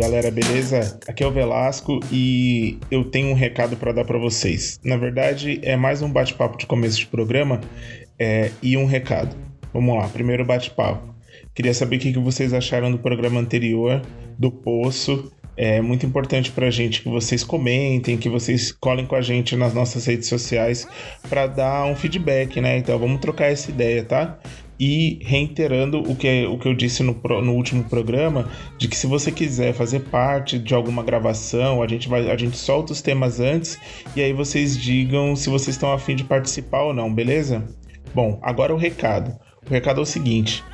galera, beleza? Aqui é o Velasco e eu tenho um recado para dar para vocês. Na verdade, é mais um bate-papo de começo de programa é, e um recado. Vamos lá, primeiro bate-papo. Queria saber o que vocês acharam do programa anterior, do Poço. É muito importante para a gente que vocês comentem, que vocês colhem com a gente nas nossas redes sociais para dar um feedback, né? Então vamos trocar essa ideia, tá? E reiterando o que, o que eu disse no, no último programa, de que se você quiser fazer parte de alguma gravação, a gente, vai, a gente solta os temas antes e aí vocês digam se vocês estão afim de participar ou não, beleza? Bom, agora o recado. O recado é o seguinte: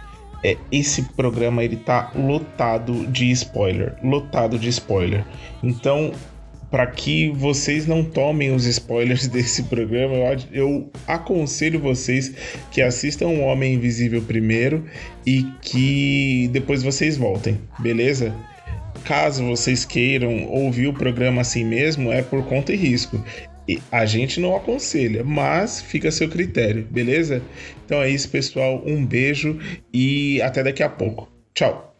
é, esse programa ele tá lotado de spoiler, lotado de spoiler. Então, para que vocês não tomem os spoilers desse programa, eu, eu, aconselho vocês que assistam O Homem Invisível primeiro e que depois vocês voltem, beleza? Caso vocês queiram ouvir o programa assim mesmo, é por conta e risco. A gente não aconselha, mas fica a seu critério, beleza? Então é isso, pessoal. Um beijo e até daqui a pouco. Tchau.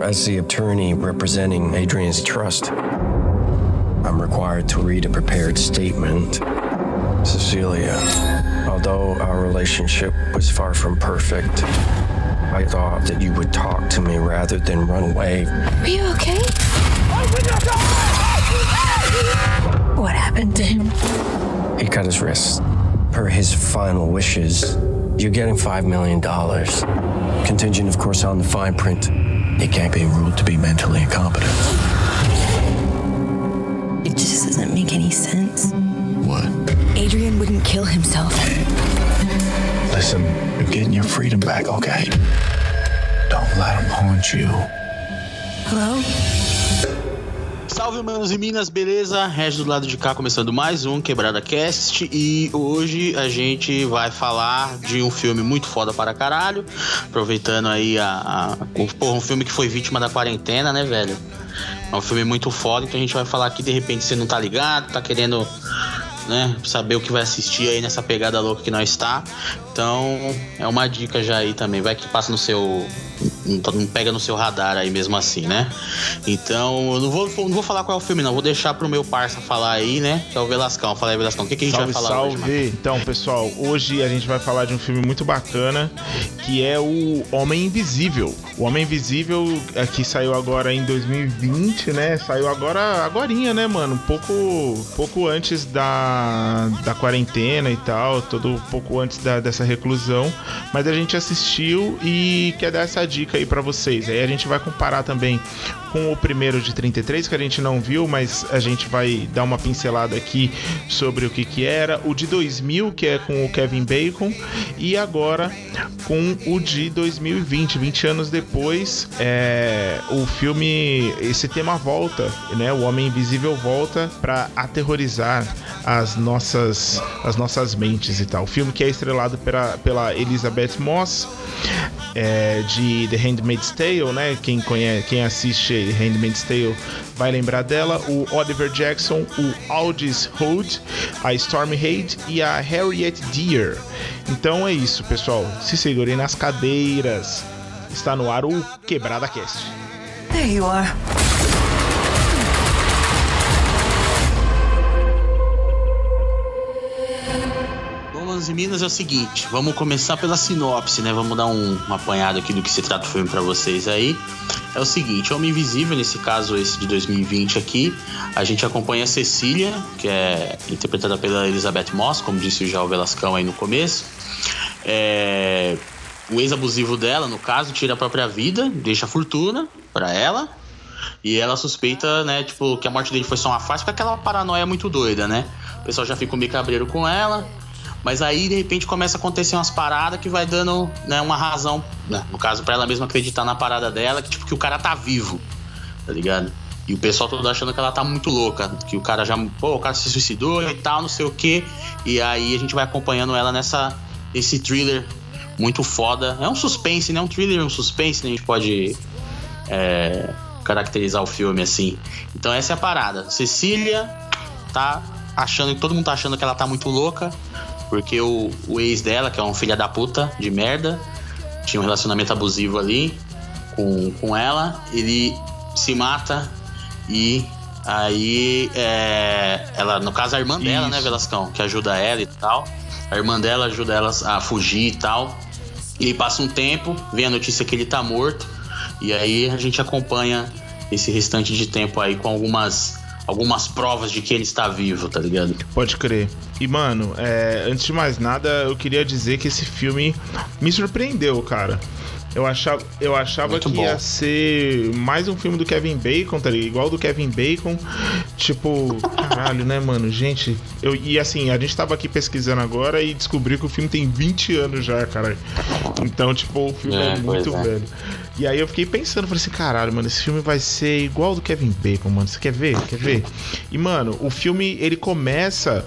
As the attorney representing Adrian's trust, I'm required to read a prepared statement. Cecilia, although our relationship was far from perfect, I thought that you would talk to me rather than run away. Are you okay? What happened to him? He cut his wrist. Per his final wishes, you're getting $5 million. Contingent, of course, on the fine print. He can't be ruled to be mentally incompetent. Doesn't make any sense. What? Adrian wouldn't kill himself. Listen, you're getting your freedom back, okay? Don't let him haunt you. Hello? Salve, manos e minas, beleza? Regis do lado de cá, começando mais um Quebrada Cast. E hoje a gente vai falar de um filme muito foda para caralho. Aproveitando aí a. a porra, um filme que foi vítima da quarentena, né, velho? É um filme muito foda, então a gente vai falar aqui, de repente você não tá ligado, tá querendo né? Saber o que vai assistir aí nessa pegada louca que nós está. Então, é uma dica já aí também. Vai que passa no seu. Não pega no seu radar aí mesmo assim, né? Então, eu não vou, não vou falar qual é o filme, não. Vou deixar pro meu parça falar aí, né? Que é o Velascão. Fala aí, Velascão. O que, que a gente salve, vai falar salve. hoje? Então, pessoal, hoje a gente vai falar de um filme muito bacana que é o Homem Invisível. O Homem Invisível, é, que saiu agora em 2020, né? Saiu agora, agorinha, né, mano? Um pouco, pouco antes da, da quarentena e tal, todo um pouco antes da, dessa reclusão. Mas a gente assistiu e quer dar essa dica aí para vocês. Aí a gente vai comparar também com o primeiro de 33, que a gente não viu, mas a gente vai dar uma pincelada aqui sobre o que que era. O de 2000, que é com o Kevin Bacon, e agora com o de 2020, 20 anos depois, é, o filme, esse tema volta, né? O Homem Invisível volta para aterrorizar as nossas, as nossas mentes e tal. O filme que é estrelado pela, pela Elizabeth Moss, é, de The Handmaid's Tale, né? Quem conhece, quem assiste Handmaid's Tale vai lembrar dela. O Oliver Jackson, o Aldis Hood, a Stormy Hade e a Harriet Deer. Então é isso, pessoal. Se segurem nas cadeiras. Está no ar o Quebrada Cast. There you are. Bom, manos e minas, é o seguinte. Vamos começar pela sinopse, né? Vamos dar um, um apanhado aqui do que se trata o filme para vocês aí. É o seguinte, Homem Invisível, nesse caso esse de 2020 aqui, a gente acompanha a Cecília, que é interpretada pela Elizabeth Moss, como disse já o Velascão aí no começo. É, o ex-abusivo dela, no caso, tira a própria vida, deixa a fortuna para ela. E ela suspeita, né, tipo, que a morte dele foi só uma fase, porque aquela paranoia muito doida, né? O pessoal já fica meio cabreiro com ela. Mas aí, de repente, começa a acontecer umas paradas que vai dando, né, uma razão, né, no caso, para ela mesma acreditar na parada dela, que tipo, que o cara tá vivo, tá ligado? E o pessoal todo achando que ela tá muito louca, que o cara já, pô, o cara se suicidou e tal, não sei o quê. E aí a gente vai acompanhando ela nessa, esse thriller muito foda. É um suspense, né? Um thriller, um suspense, né? A gente pode é, caracterizar o filme assim. Então essa é a parada. Cecília tá achando, todo mundo tá achando que ela tá muito louca, porque o, o ex dela, que é um filho da puta de merda, tinha um relacionamento abusivo ali com, com ela, ele se mata e aí é, ela, no caso a irmã dela, né, Isso. Velascão, que ajuda ela e tal. A irmã dela ajuda ela a fugir e tal. E aí passa um tempo, vem a notícia que ele tá morto. E aí a gente acompanha esse restante de tempo aí com algumas algumas provas de que ele está vivo, tá ligado? Pode crer. E, mano, é, antes de mais nada, eu queria dizer que esse filme me surpreendeu, cara. Eu achava, eu achava Muito que bom. ia ser mais um filme do Kevin Bacon, tá ligado? Igual do Kevin Bacon. Tipo, caralho, né, mano? Gente, eu, e assim, a gente tava aqui pesquisando agora e descobriu que o filme tem 20 anos já, cara. Então, tipo, o filme é, É, muito é. velho. E aí eu fiquei pensando, falei assim, caralho, mano, esse filme vai ser igual do Kevin Bacon, mano. Você quer ver? Quer ver? E, mano, o filme, ele começa.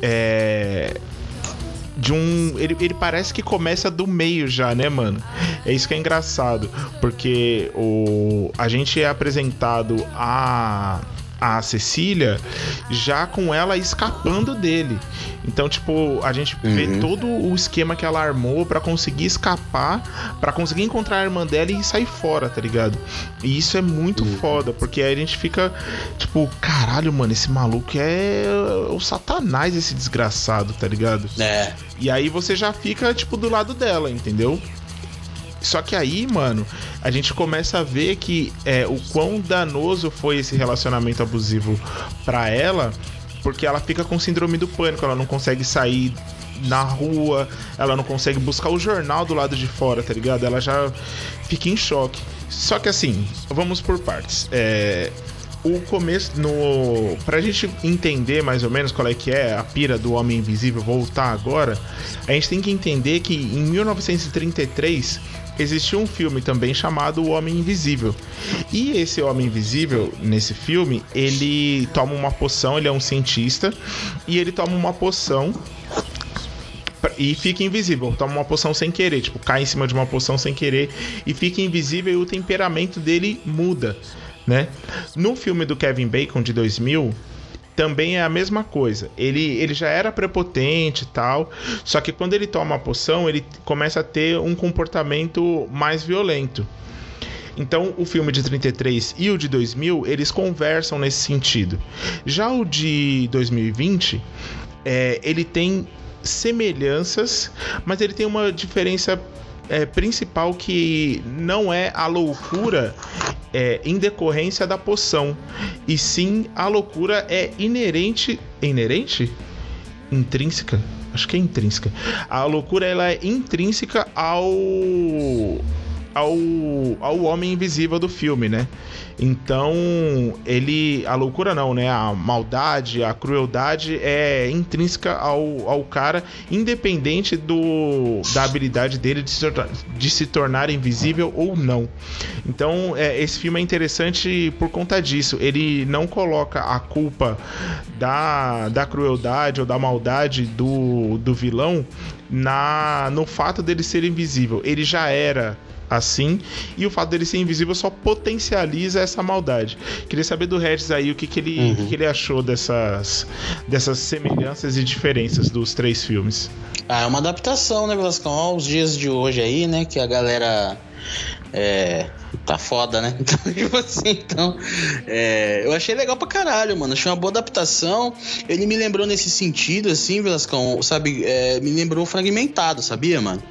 É. De um. Ele, ele parece que começa do meio já, né, mano? É isso que é engraçado. Porque o, a gente é apresentado a. A Cecília já com ela escapando dele. Então, tipo, a gente vê Uhum. todo o esquema que ela armou pra conseguir escapar, pra conseguir encontrar a irmã dela e sair fora, tá ligado? E isso é muito foda, porque aí a gente fica tipo, caralho, mano, esse maluco é o satanás, esse desgraçado, tá ligado? É. E aí você já fica, tipo, do lado dela, entendeu? Só que aí, mano, a gente começa a ver que é, o quão danoso foi esse relacionamento abusivo pra ela, porque ela fica com síndrome do pânico, ela não consegue sair na rua, ela não consegue buscar o jornal do lado de fora, tá ligado? Ela já fica em choque. Só que assim, vamos por partes. É, o começo no pra gente entender mais ou menos qual é que é a pira do homem invisível voltar agora, a gente tem que entender que em 1933 existiu um filme também chamado O Homem Invisível. E esse Homem Invisível, nesse filme, ele toma uma poção, ele é um cientista, e ele toma uma poção e fica invisível. Toma uma poção sem querer, tipo, cai em cima de uma poção sem querer e fica invisível e o temperamento dele muda, né? No filme do Kevin Bacon de 2000, também é a mesma coisa. Ele, ele já era prepotente e tal, só que quando ele toma a poção, ele começa a ter um comportamento mais violento. Então, o filme de 33 e o de 2000, eles conversam nesse sentido. Já o de 2020, é, ele tem semelhanças, mas ele tem uma diferença é, principal que não é a loucura é, em decorrência da poção, e sim a loucura é inerente. Inerente? Intrínseca? Acho que é intrínseca. A loucura ela é intrínseca ao ao, ao homem invisível do filme, né? Então, ele. A loucura não, né? A maldade, a crueldade é intrínseca ao, ao cara, independente do da habilidade dele de se, tornar- de se tornar invisível ou não. Então, é, esse filme é interessante por conta disso. Ele não coloca a culpa da, da crueldade ou da maldade do, do vilão na no fato dele ser invisível. Ele já era assim, e o fato dele ser invisível só potencializa essa maldade. Queria saber do Regis aí o que, que, ele, o que, que ele achou dessas, dessas semelhanças e diferenças dos três filmes. Ah, é uma adaptação, né, Velascão? Aos dias de hoje aí, né? Que a galera. É. Tá foda, né? Então, tipo assim, então. é, eu achei legal pra caralho, mano. Achei uma boa adaptação. Ele me lembrou nesse sentido, assim, Velascão, sabe? é, me lembrou fragmentado, sabia, mano?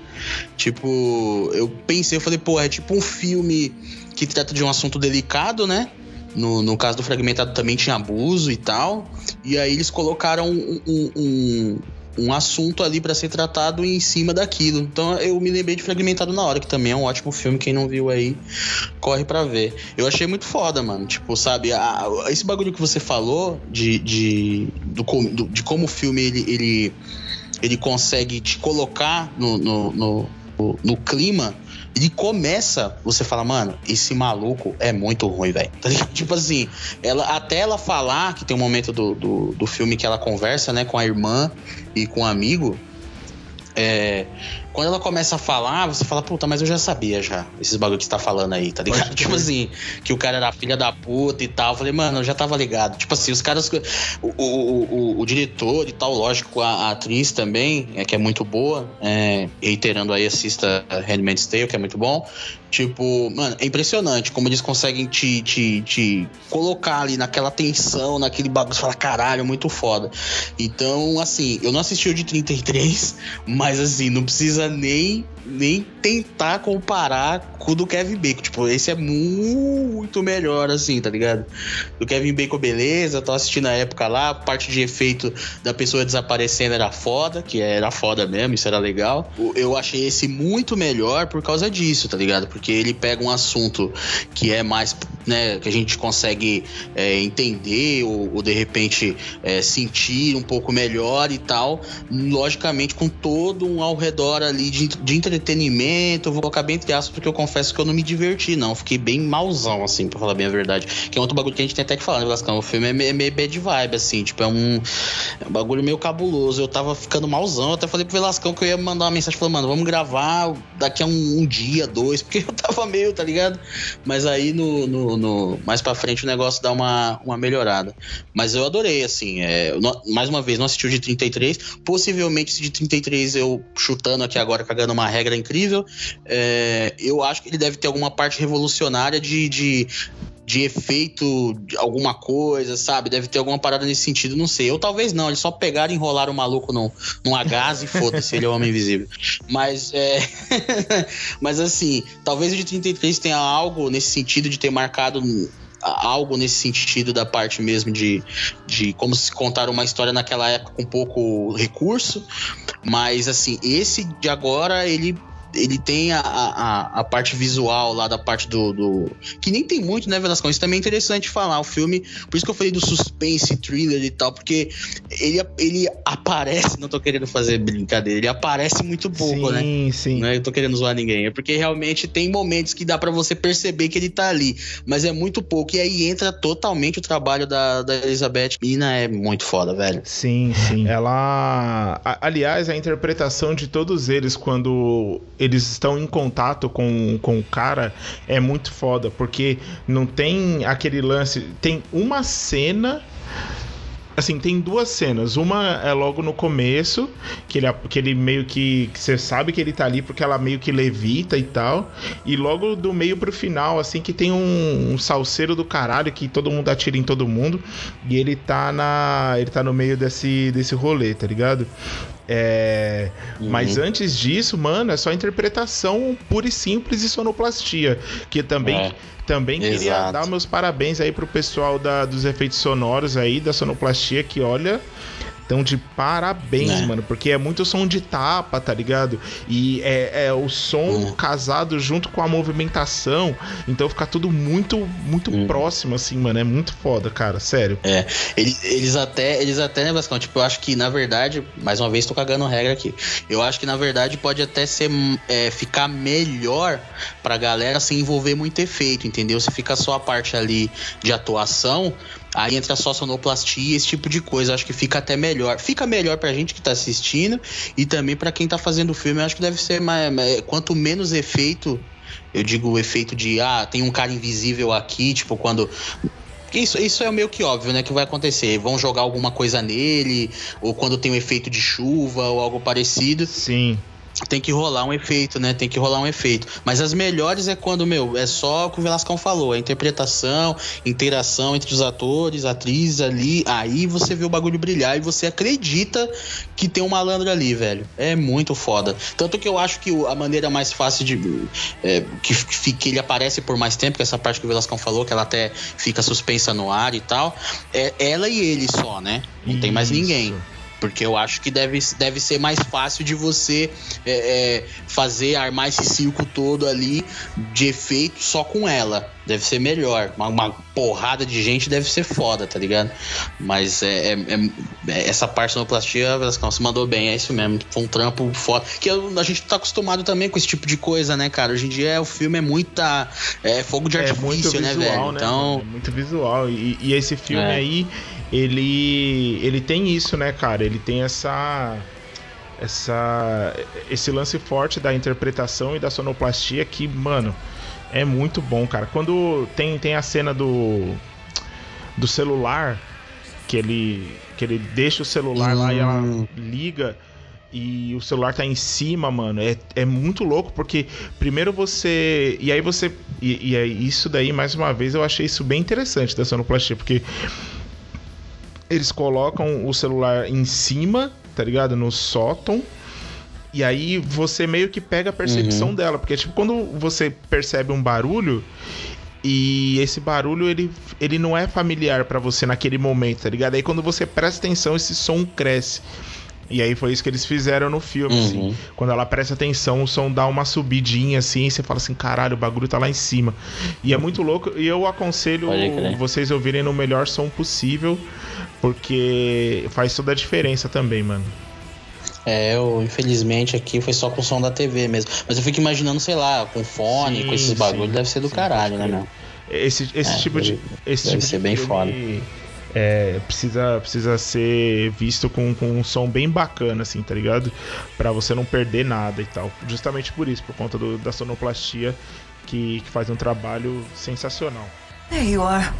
Tipo, eu pensei, eu falei, pô, é tipo um filme que trata de um assunto delicado, né? No, no caso do Fragmentado também tinha abuso e tal. E aí eles colocaram um, um, um, um assunto ali pra ser tratado em cima daquilo. Então eu me lembrei de Fragmentado na hora, que também é um ótimo filme. Quem não viu aí, corre pra ver. Eu achei muito foda, mano. Tipo, sabe, a- a- esse bagulho que você falou de, de, do do- de como o filme ele, ele, ele consegue te colocar no, no, no, no- clima. Ele começa, você fala, mano, esse maluco é muito ruim, velho. Tipo assim, ela, até ela falar que tem um momento do, do, do filme que ela conversa, né, com a irmã e com o amigo. É, quando ela começa a falar, você fala, puta, mas eu já sabia já, esses bagulho que você tá falando aí, tá ligado? Tipo assim, que o cara era filha da puta e tal. Eu falei, mano, eu já tava ligado. Tipo assim, os caras. O, o, o, o diretor e tal, lógico, a, a, atriz também, é, que é muito boa. É, reiterando aí, assista Handmaid's Tale, que é muito bom. Tipo, mano, é impressionante como eles conseguem te, te, te colocar ali naquela tensão, naquele bagulho. Você fala, caralho, muito foda. Então, assim, eu não assisti o de 33, mas assim, não precisa nem, nem tentar comparar com o do Kevin Bacon. Tipo, esse é muito melhor, assim, tá ligado? Do Kevin Bacon, beleza, tô assistindo na época lá, a parte de efeito da pessoa desaparecendo era foda, que era foda mesmo, isso era legal. Eu achei esse muito melhor por causa disso, tá ligado? porque ele pega um assunto que é mais, né, que a gente consegue é, entender ou, ou, de repente é, sentir um pouco melhor e tal, logicamente com todo um ao redor ali de, de entretenimento, eu vou colocar bem entre aspas, porque eu confesso que eu não me diverti, não, fiquei bem mauzão, assim, pra falar bem a verdade, que é outro bagulho que a gente tem até que falar, né, o filme é meio, meio bad vibe, assim, tipo, é um, é um bagulho meio cabuloso, eu tava ficando mauzão, até falei pro Velascão que eu ia mandar uma mensagem falando, mano, vamos gravar daqui a um, um dia, dois, porque eu tava meio, tá ligado? Mas aí no, no, no, mais pra frente o negócio dá uma, uma melhorada. Mas eu adorei, assim. É, mais uma vez, não assisti o de 33. Possivelmente esse de 33 eu chutando aqui agora, cagando uma regra incrível. É, eu acho que ele deve ter alguma parte revolucionária de, de de efeito de alguma coisa, sabe? Deve ter alguma parada nesse sentido, não sei. Ou talvez não, eles só pegaram e enrolaram o maluco num, num agás e foda-se, ele é o Homem Invisível. Mas, é... Mas assim, talvez o de 33 tenha algo nesse sentido de ter marcado algo nesse sentido da parte mesmo de, de como se contar uma história naquela época com pouco recurso. Mas assim, esse de agora, ele ele tem a, a, a, parte visual lá da parte do, do, Que nem tem muito, né, Velascão? Isso também é interessante falar. O filme. Por isso que eu falei do suspense, thriller e tal, porque ele, ele aparece. Não tô querendo fazer brincadeira, ele aparece muito pouco, sim, né? Sim, sim. Não é eu tô querendo zoar ninguém. É porque realmente tem momentos que dá para você perceber que ele tá ali. Mas é muito pouco. E aí entra totalmente o trabalho da, da Elizabeth. Mina é muito foda, velho. Sim, sim. Ela. Aliás, a interpretação de todos eles quando eles estão em contato com, com o cara é muito foda, porque não tem aquele lance. Tem uma cena assim, tem duas cenas. Uma é logo no começo, que ele, que ele meio que. Você sabe que ele tá ali porque ela meio que levita e tal. E logo do meio pro final, assim, que tem um, um salseiro do caralho que todo mundo atira em todo mundo. E ele tá na. Ele tá no meio desse, desse rolê, tá ligado? É, uhum. Mas antes disso, mano, é só interpretação pura e simples e sonoplastia. Que também. É. Também Exato. queria dar meus parabéns aí pro pessoal da, dos efeitos sonoros aí, da sonoplastia, que olha, então, de parabéns, é. mano, porque é muito som de tapa, tá ligado? E é, é o som uhum. casado junto com a movimentação. Então fica tudo muito, muito uhum. próximo, assim, mano. É muito foda, cara, sério. É. Eles, eles até, eles até, né, Vascão? Tipo, eu acho que, na verdade, mais uma vez, tô cagando regra aqui. Eu acho que, na verdade, pode até ser é, ficar melhor pra galera se envolver muito efeito, entendeu? Se fica só a parte ali de atuação, Aí entra só sonoplastia, esse tipo de coisa. Acho que fica até melhor. Fica melhor pra gente que tá assistindo e também para quem tá fazendo o filme. Acho que deve ser mais, mais, quanto menos efeito, eu digo o efeito de ah, tem um cara invisível aqui, tipo quando isso, isso é meio que óbvio, né? Que vai acontecer. Vão jogar alguma coisa nele, ou quando tem um efeito de chuva ou algo parecido. Sim tem que rolar um efeito, né? Tem que rolar um efeito. Mas as melhores é quando, meu, é só o que o Velascão falou: a interpretação, interação entre os atores, atrizes ali. Aí você vê o bagulho brilhar e você acredita que tem um malandro ali, velho. É muito foda. Tanto que eu acho que a maneira mais fácil de. É, que, que ele aparece por mais tempo, que essa parte que o Velascão falou, que ela até fica suspensa no ar e tal, é ela e ele só, né? Não Isso. tem mais ninguém. Porque eu acho que deve, deve ser mais fácil de você é, é, fazer, armar esse circo todo ali de efeito só com ela. Deve ser melhor. Uma, uma porrada de gente deve ser foda, tá ligado? Mas é, é, é, é essa parte da sonoplastia, Velascão, você mandou bem, é isso mesmo. Foi um trampo foda. Que a gente tá acostumado também com esse tipo de coisa, né, cara? Hoje em dia o filme é muita. É fogo de artifício, né, velho? Né, então. muito visual. E, e esse filme aí ele ele tem isso, né, cara? Ele tem essa essa esse lance forte da interpretação e da sonoplastia que, mano, é muito bom, cara. Quando tem, tem a cena do do celular que ele que ele deixa o celular lá e ela liga e o celular tá em cima, mano. É, é muito louco, porque primeiro você. E aí você. E, e é isso daí, mais uma vez, eu achei isso bem interessante da sonoplastia, porque eles colocam o celular em cima, tá ligado? No sótão. E aí você meio que pega a percepção dela, porque tipo, quando você percebe um barulho e esse barulho ele, ele não é familiar pra você naquele momento, tá ligado? Aí quando você presta atenção, esse som cresce. E aí foi isso que eles fizeram no filme, Uhum. assim. Quando ela presta atenção, o som dá uma subidinha, assim, e você fala assim, caralho, o bagulho tá lá em cima. E é muito louco, e eu aconselho vocês ouvirem no melhor som possível, porque faz toda a diferença também, mano. É, eu, infelizmente aqui foi só com o som da TV mesmo. Mas eu fico imaginando, sei lá, com fone, Sim, com esses bagulhos, deve ser do sim, caralho, né, meu? Esse, esse É, tipo de. deve- Esse deve tipo ser de bem filme, foda. É, precisa, precisa ser visto com, com um som bem bacana, assim, tá ligado? Pra você não perder nada e tal. Justamente por isso, por conta do- da sonoplastia que, que faz um trabalho sensacional. There you are.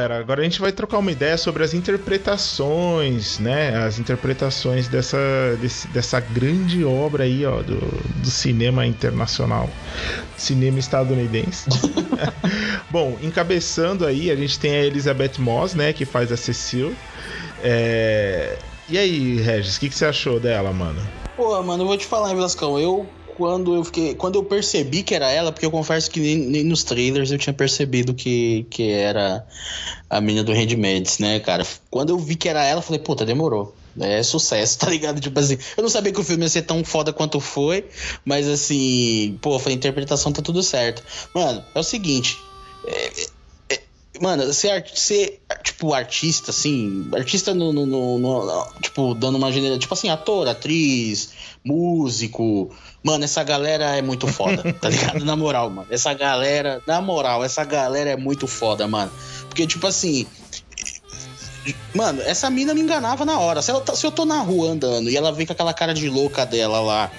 Galera, agora a gente vai trocar uma ideia sobre as interpretações, né? As interpretações dessa, desse- dessa grande obra aí, ó, do, do cinema internacional, cinema estadunidense. Bom, encabeçando aí, a gente tem a Elizabeth Moss, né? Que faz a Cecil. É, E aí, Regis, o que, que você achou dela, mano? Pô, mano, eu vou te falar, Velascão. Eu, quando eu fiquei. Quando eu percebi que era ela, porque eu confesso que nem, nem nos trailers eu tinha percebido que, que era a menina do Handmaids, né, cara? Quando eu vi que era ela, eu falei, puta, demorou. É sucesso, tá ligado? Tipo assim, eu não sabia que o filme ia ser tão foda quanto foi, mas assim, pô, a interpretação tá tudo certo. Mano, é o seguinte. é- é- Mano, ser, ser, tipo, artista, assim, artista no, no- no- no- tipo, dando uma gênero, tipo assim, ator, atriz, músico. Mano, essa galera é muito foda, tá ligado? Na moral, mano. Essa galera, na moral, essa galera é muito foda, mano. Porque, tipo assim. Mano, essa mina me enganava na hora. Se, ela tá- se eu tô na rua andando e ela vem com aquela cara de louca dela lá.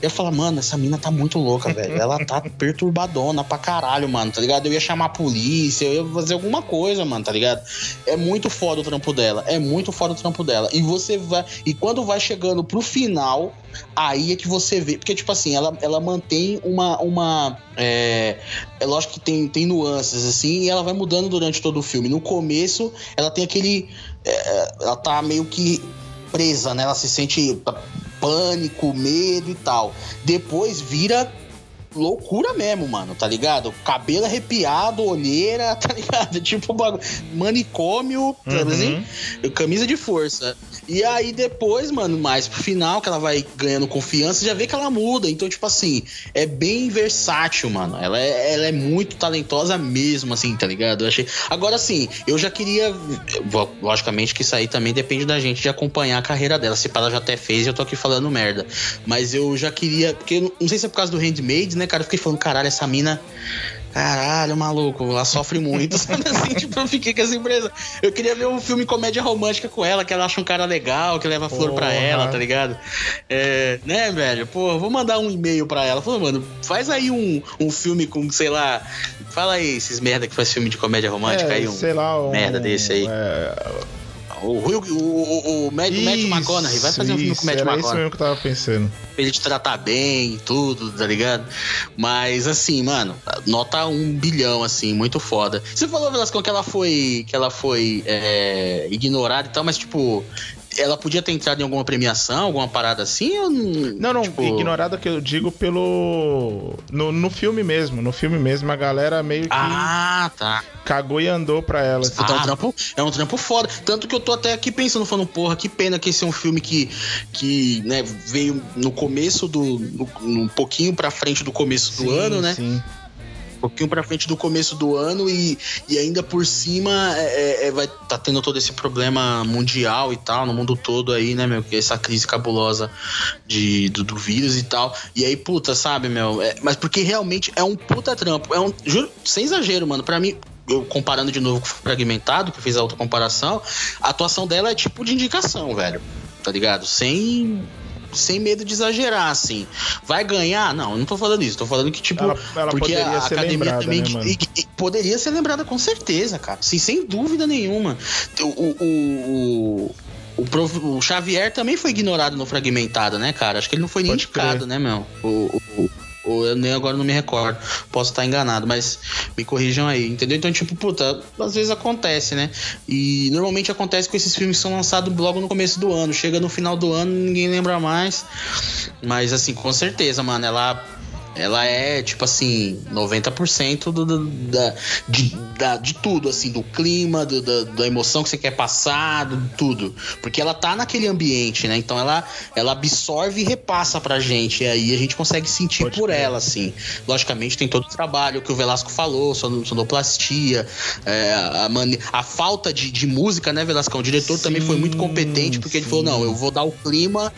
Eu falar, mano, essa mina tá muito louca, velho. Ela tá perturbadona pra caralho, mano, tá ligado? Eu ia chamar a polícia, eu ia fazer alguma coisa, mano, tá ligado? É muito foda o trampo dela. É muito foda o trampo dela. E você vai. E quando vai chegando pro final, aí é que você vê. Porque, tipo assim, ela, ela mantém uma. uma é, é lógico que tem, tem nuances, assim, e ela vai mudando durante todo o filme. No começo, ela tem aquele. é, ela tá meio que presa, né? Ela se sente pânico, medo e tal. Depois vira loucura mesmo, mano, tá ligado? Cabelo arrepiado, olheira, tá ligado? Tipo bagulho- manicômio, sabe Uhum. assim? Camisa de força. E aí depois, mano, mais pro final, que ela vai ganhando confiança, já vê que ela muda. Então, tipo assim, é bem versátil, mano. Ela é, ela é muito talentosa mesmo, assim, tá ligado? Eu achei. Agora, assim, eu já queria. Logicamente que isso aí também depende da gente de acompanhar a carreira dela. Se ela já até fez, eu tô aqui falando merda. Mas eu já queria. Porque não- sei se é por causa do Handmaid, né, cara? Eu fiquei falando, caralho, essa mina. Caralho, maluco, ela sofre muito. Sabe assim, tipo, eu fiquei com essa empresa. Eu queria ver um filme comédia romântica com ela, que ela acha um cara legal, que leva flor pra Porra. ela, tá ligado? É, né, velho? Pô, vou mandar um e-mail pra ela. Falou, mano, faz aí um, um filme com, sei lá. Fala aí esses merda que faz filme de comédia romântica É, aí. Um, sei lá, um, merda desse aí. é, o, o, o, o Matt, Matt isso, McConaughey. Vai fazer um filme com o Matt era isso McConaughey. mesmo que eu tava pensando. Pra ele te tratar bem e tudo, tá ligado? Mas assim, mano, nota um bilhão, assim, muito foda. Você falou, Velascão, que ela foi. que ela foi é, ignorada e tal, mas tipo. Ela podia ter entrado em alguma premiação, alguma parada assim? Ou Não, não, tipo, ignorada que eu digo pelo. No, no filme mesmo. No filme mesmo, a galera meio que Ah, tá. cagou e andou pra ela. assim. Puta, é, um trampo, é um trampo foda. Tanto que eu tô até aqui pensando, falando, porra, que pena que esse é um filme que, que né, veio no começo do. No, um pouquinho pra frente do começo do Sim, ano, né? Sim. Um pouquinho pra frente do começo do ano e, e ainda por cima é, é, é, vai tá tendo todo esse problema mundial e tal, no mundo todo aí, né, meu? Que é essa crise cabulosa de, do, do vírus e tal. E aí, puta, sabe, meu? É, mas porque realmente é um puta trampo. É um, juro, sem exagero, mano. Pra mim, eu comparando de novo com o Fragmentado, que eu fiz a outra comparação, a atuação dela é tipo de indicação, velho. Tá ligado? Sem sem medo de exagerar, assim. Vai ganhar? Não, eu não tô falando isso. Tô falando que, tipo, Ela- ela porque a academia lembrada, também. né, poderia ser lembrada com certeza, cara. Sim, sem dúvida nenhuma. O, o, o, o, prof- o Xavier também foi ignorado no fragmentado, né, cara? Acho que ele não foi nem indicado, crer. né, meu? O, o, o- o- eu nem agora não me recordo. Posso estar enganado, mas me corrijam aí, entendeu? Então, tipo, puta, às vezes acontece, né? E normalmente acontece com esses filmes que são lançados logo no começo do ano. Chega no final do ano, ninguém lembra mais. Mas, assim, com certeza, mano, ela. Ela é, tipo assim, 90% do, do, da, de, da, de tudo, assim, do clima, do, da, da emoção que você quer passar, do tudo. Porque ela tá naquele ambiente, né? Então ela, ela absorve e repassa pra gente. E aí a gente consegue sentir Pode por ela, assim. Logicamente tem todo o trabalho que o Velasco falou, son- sonoplastia, é, a, mane- a falta de, de música, né, Velascão? O diretor também foi muito Sim, competente, porque ele falou: sim. não, eu vou dar o clima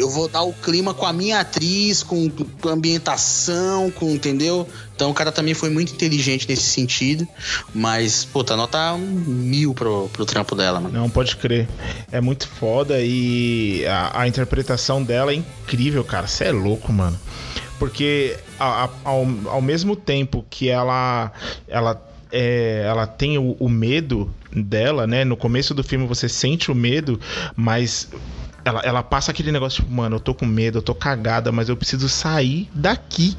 eu vou dar o clima com a minha atriz, com, com a ambientação, com, entendeu? Então o cara também foi muito inteligente nesse sentido. Mas, puta, nota um mil pro, pro trampo dela, mano. Não, pode crer. É muito foda e a, a interpretação dela é incrível, cara. Você é louco, mano. Porque a- a- ao, ao mesmo tempo que ela ela é, ela tem o, o medo dela, né? No começo do filme você sente o medo, mas ela, ela passa aquele negócio tipo, mano, eu tô com medo, eu tô cagada, mas eu preciso sair daqui.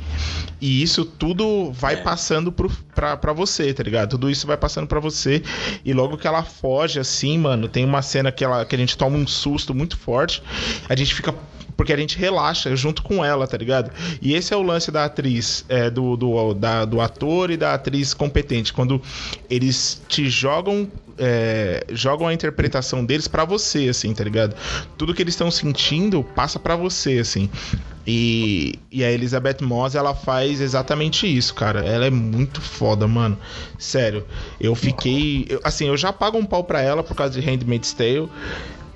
E isso tudo vai passando pro, pra, pra você, tá ligado? Tudo isso vai passando pra você. E logo que ela foge, assim, mano, tem uma cena que, ela, que a gente toma um susto muito forte. A gente fica. Porque a gente relaxa junto com ela, tá ligado? E esse é o lance da atriz, é, do, do, da- do ator e da atriz competente. Quando eles te jogam é, jogam a interpretação deles pra você, assim, tá ligado? Tudo que eles estão sentindo passa pra você, assim. E, e a Elizabeth Moss, ela faz exatamente isso, cara. Ela é muito foda, mano. Sério. Eu fiquei. eu- assim, eu já pago um pau pra ela por causa de Handmaid's Tale.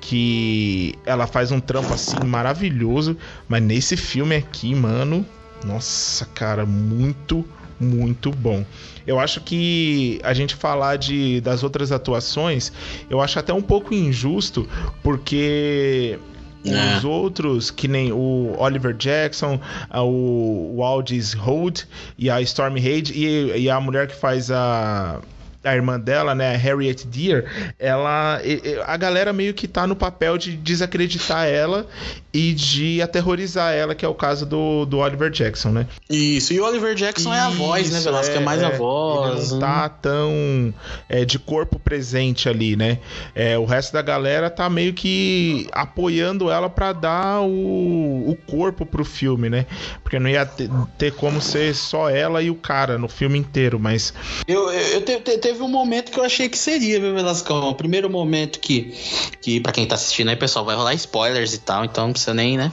Que ela faz um trampo assim maravilhoso. Mas nesse filme aqui, mano. Nossa, cara, muito, muito bom. Eu acho que a gente falar de, das outras atuações, eu acho até um pouco injusto, porque É. os outros, que nem o Oliver Jackson, o, Aldis Holt e a Stormy Hage e, e a mulher que faz a a irmã dela, né, Harriet Deer, ela a galera meio que tá no papel de desacreditar ela e de aterrorizar ela, que é o caso do, do Oliver Jackson, né? Isso, e o Oliver Jackson é a voz, né, Isso, Velasco? É, mais a voz. Ele não né? tá tão é, de corpo presente ali, né? É, o resto da galera tá meio que apoiando ela pra dar o, o corpo pro filme, né? Porque não ia ter, ter como ser só ela e o cara no filme inteiro, mas Eu, eu, eu te- te- teve um momento que eu achei que seria, viu, Velascão? O primeiro momento que, que pra quem tá assistindo aí, pessoal, vai rolar spoilers e tal, então não precisa nem, né?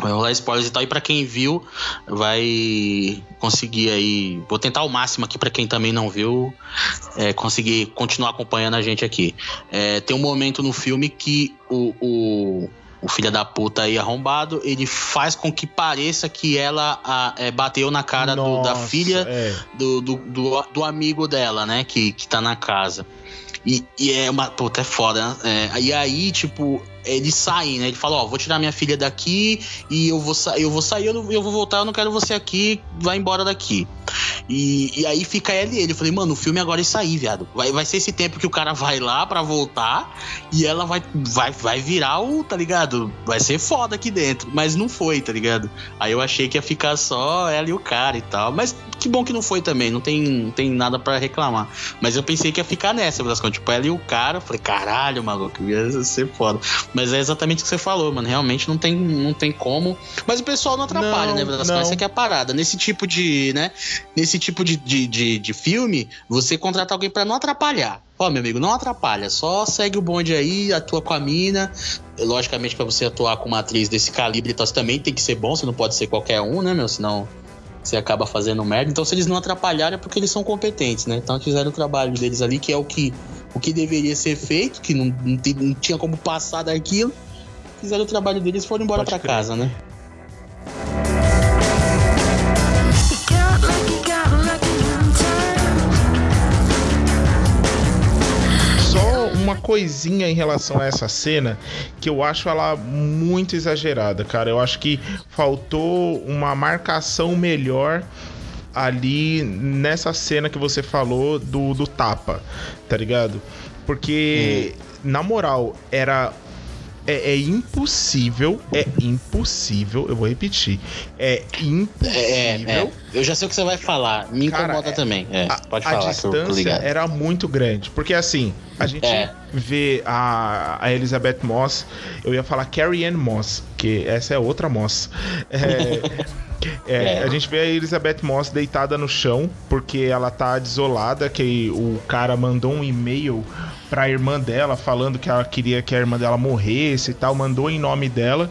Vai rolar spoilers e tal, e pra quem viu, vai conseguir aí. Vou tentar o máximo aqui pra quem também não viu, é, conseguir continuar acompanhando a gente aqui. É, tem um momento no filme que o. o o filho da puta aí arrombado, ele faz com que pareça que ela ah, é, bateu na cara do- da Nossa, filha é. do, do, do, do amigo dela, né? Que, que tá na casa. E, e é uma. Puta, é foda, né? É, e aí, tipo, ele sai, né? Ele fala, ó, vou tirar minha filha daqui e eu vou, sa eu vou sair, eu, não- eu vou voltar, eu não quero você aqui, vai embora daqui. E, e aí fica ela e ele. Eu falei, mano, o filme agora é isso aí, viado. Vai, vai ser esse tempo que o cara vai lá pra voltar e ela vai, vai, vai virar o, tá ligado? Vai ser foda aqui dentro. Mas não foi, tá ligado? Aí eu achei que ia ficar só ela e o cara e tal. Mas que bom que não foi também, não tem, não tem nada pra reclamar. Mas eu pensei que ia ficar nessa, Velasco. Tipo, ela e o cara. Eu falei, caralho, maluco, ia ser foda. Mas é exatamente o que você falou, mano. Realmente não tem, não tem como. Mas o pessoal não atrapalha, Não, né, Velasco? não. Essa aqui é a parada. Nesse tipo de, né? Nesse tipo de, de, de, de filme, você contrata alguém pra não atrapalhar. Ó, meu amigo, não atrapalha. Só segue o bonde aí, atua com a mina. Logicamente, pra você atuar com uma atriz desse calibre, então, você também tem que ser bom. Você não pode ser qualquer um, né, meu? Senão você acaba fazendo merda. Então, se eles não atrapalharam, é porque eles são competentes, né? Então, fizeram o trabalho deles ali, que é o que, o que deveria ser feito, que não, não, não tinha como passar daquilo. Fizeram o trabalho deles e foram embora crer. casa, né? Coisinha em relação a essa cena que eu acho ela muito exagerada, cara. Eu acho que faltou uma marcação melhor ali nessa cena que você falou do, do tapa, tá ligado? Porque, na moral, era é, é, impossível, é impossível, eu vou repetir, é impossível. É, é, eu já sei o que você vai falar, me Cara, incomoda também. É, a, pode falar. A distância era muito grande, porque assim, a gente é. vê a, a Elizabeth Moss, eu ia falar Carrie Ann Moss, que essa é outra Moss. É, a gente vê a Elizabeth Moss deitada no chão, porque ela tá desolada, que o cara mandou um e-mail pra irmã dela falando que ela queria que a irmã dela morresse e tal, mandou em nome dela.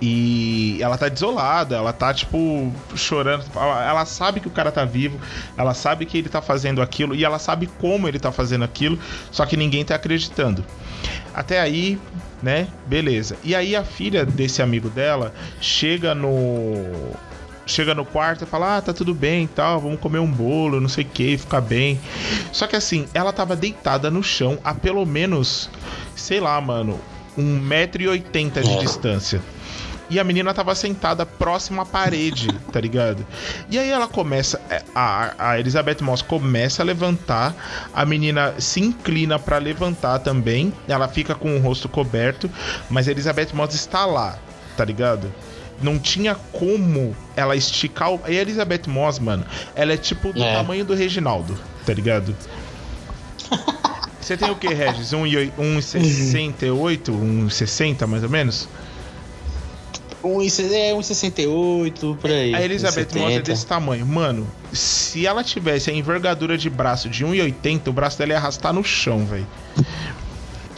E ela tá desolada, ela tá, tipo, chorando. Ela sabe que o cara tá vivo, ela sabe que ele tá fazendo aquilo e ela sabe como ele tá fazendo aquilo, só que ninguém tá acreditando. Até aí, né? Beleza. E aí a filha desse amigo dela chega no chega no quarto e fala: Ah, tá tudo bem e tal, vamos comer um bolo, não sei o que, ficar bem. Só que assim, ela tava deitada no chão a pelo menos, sei lá, mano, um metro e oitenta de distância e a menina tava sentada próximo à parede, tá ligado? E aí ela começa, é, a, a Elizabeth Moss começa a levantar, a menina se inclina para levantar também, ela fica com o rosto coberto, mas a Elizabeth Moss está lá, tá ligado? Não tinha como ela esticar o. E a Elizabeth Moss, mano, ela é tipo do é. tamanho do Reginaldo, tá ligado? Você tem o que, Regis? 1,68? Um, 1,60 um mais ou menos? 1,68 é, por aí. A Elizabeth Moss é desse tamanho. Mano, se ela tivesse a envergadura de braço de 1,80, o braço dela ia arrastar no chão, velho.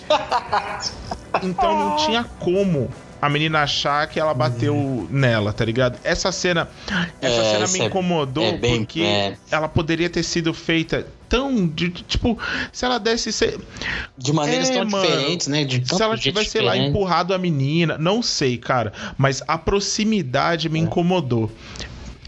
então não tinha como a menina achar que ela bateu uhum. nela, tá ligado? Essa cena, essa é, cena me é incomodou é bem, porque é. ela poderia ter sido feita tão de, tipo, se ela desse ser, de maneiras é, tão mano, diferentes, né? De se ela tivesse sei lá empurrado a menina, não sei, cara, mas a proximidade me é. incomodou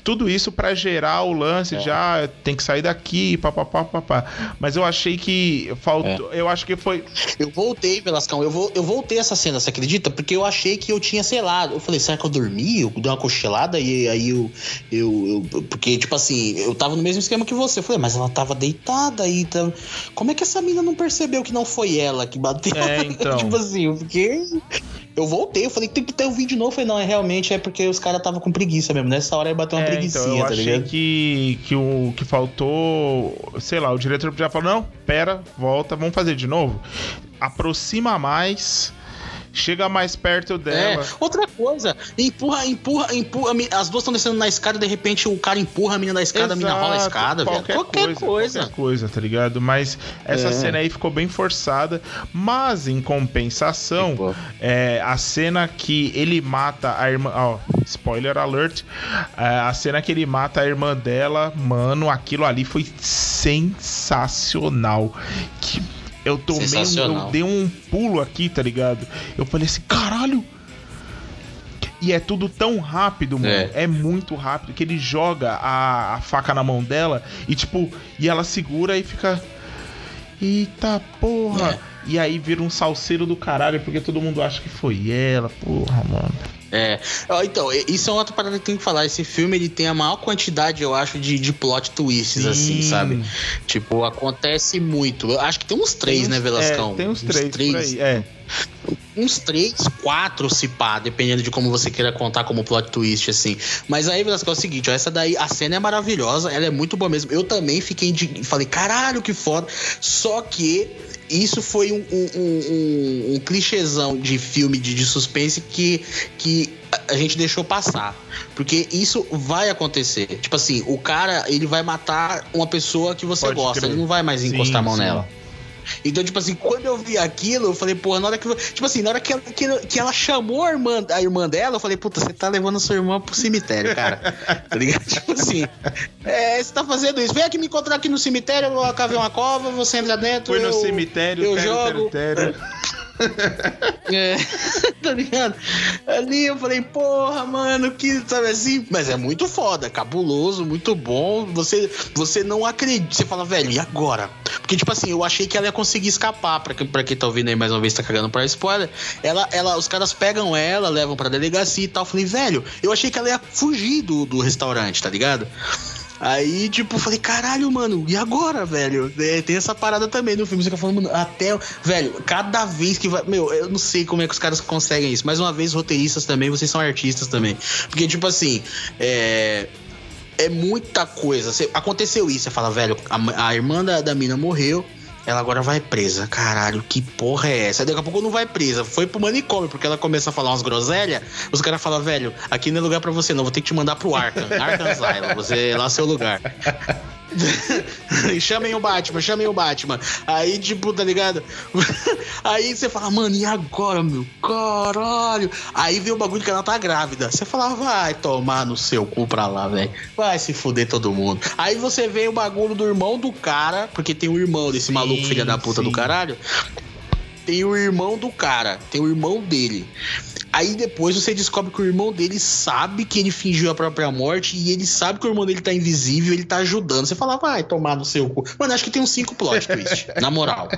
tudo isso para gerar o lance é. já tem que sair daqui, papapá, papá. Mas eu achei que faltou, é. eu acho que foi Eu voltei, Velascão, eu, vou, eu voltei essa cena, você acredita? Porque eu achei que eu tinha, sei lá, eu falei, será que eu dormi? Eu dei uma cochilada e aí eu, eu, eu porque tipo assim, eu tava no mesmo esquema que você. Eu falei, mas ela tava deitada aí, então, como é que essa mina não percebeu que não foi ela que bateu? É, então. tipo assim, eu fiquei eu voltei, eu falei, tem que ter um vídeo novo. Eu falei, não, é realmente é porque os caras estavam com preguiça mesmo. Nessa hora aí bateu uma é, preguiça, então, eu tá achei ligado? que, que o que faltou, sei lá, o diretor já falou, não, pera, volta, vamos fazer de novo. Aproxima mais chega mais perto dela. É. Outra coisa, empurra, empurra, empurra. As duas estão descendo na escada, de repente o cara empurra a menina da escada, Exato, a menina rola a escada. Qualquer, qualquer coisa, coisa, Qualquer coisa, tá ligado? Mas essa é. cena aí ficou bem forçada. Mas, em compensação, é, a cena que ele mata a irmã. Ó, spoiler alert. É, a cena que ele mata a irmã dela, mano, aquilo ali foi sensacional. Que eu tomei um, eu dei um pulo aqui, tá ligado? Eu falei assim, caralho! E é tudo tão rápido, mano. É, é muito rápido que ele joga a, a, faca na mão dela e, tipo, e ela segura e fica. Eita porra! É. E aí vira um salseiro do caralho, porque todo mundo acha que foi ela, porra, mano. É. Então, isso é outra parada que tem que falar. Esse filme ele tem a maior quantidade, eu acho, de, de plot twists, Sim. assim, sabe? Tipo, acontece muito. Eu acho que tem uns três, tem né, uns, né, Velascão? É, tem uns, uns três, três. Aí, é. Uns três, quatro, se pá, dependendo de como você queira contar como plot twist, assim. Mas aí, Velascão, é o seguinte, ó, essa daí, a cena é maravilhosa, ela é muito boa mesmo. Eu também fiquei de. Falei, caralho, que foda. Só que isso foi um, um, um, um clichêzão de filme de, de suspense que, que a gente deixou passar. Porque isso vai acontecer. Tipo assim, o cara, ele vai matar uma pessoa que você Pode gosta. Crer. Ele não vai mais encostar sim, a mão sim. nela. Então, tipo assim, quando eu vi aquilo, eu falei, porra, na hora que. Tipo assim, na hora que ela, que, que ela chamou a irmã, a irmã dela, eu falei, puta, você tá levando a sua irmã pro cemitério, cara. tá ligado? Tipo assim, é, você tá fazendo isso. Vem aqui me encontrar aqui no cemitério, eu vou cavar uma cova, você entra dentro. Foi no cemitério, eu jogo. É, tá ligado? Ali eu falei, porra, mano, que sabe assim? Mas é muito foda, cabuloso, muito bom. Você, você não acredita. Você fala, velho, e agora? Porque, tipo assim, eu achei que ela ia conseguir escapar. Pra, quem- pra quem tá ouvindo aí mais uma vez, tá cagando pra spoiler. Ela, ela, os caras pegam ela, levam pra delegacia e tal. Eu falei, velho, eu achei que ela ia fugir do, do restaurante, tá ligado? Aí, tipo, falei, caralho, mano, e agora, velho? É, tem essa parada também no filme. Você fica falando, mano, até. Velho, cada vez que vai. Meu, eu não sei como é que os caras conseguem isso. Mais uma vez, roteiristas também, vocês são artistas também. Porque, tipo assim, é. É muita coisa. Aconteceu isso, você fala, velho, a, a irmã da, da mina morreu. Ela agora vai presa. Caralho, que porra é essa? Daqui a pouco não vai presa. Foi pro manicômio, porque ela começa a falar umas groselhas. Os caras falam, velho, aqui não é lugar pra você, não. Vou ter que te mandar pro Arkham. Arkham Asylum. Você, lá é seu lugar. chamem o Batman, chamem o Batman. Aí, tipo, tá ligado? Aí você fala, mano, e agora, meu? Caralho. Aí vem o bagulho que ela tá grávida. Você fala, vai tomar no seu cu pra lá, velho. Vai se fuder todo mundo. Aí você vê o bagulho do irmão do cara, porque tem o irmão desse Sim, maluco, filha da puta sim. do caralho. Tem o irmão do cara, tem o irmão dele. Aí depois você descobre que o irmão dele sabe que ele fingiu a própria morte e ele sabe que o irmão dele tá invisível, ele tá ajudando. Você fala, vai tomar no seu cu. Mano, acho que tem uns cinco plot twist, na moral.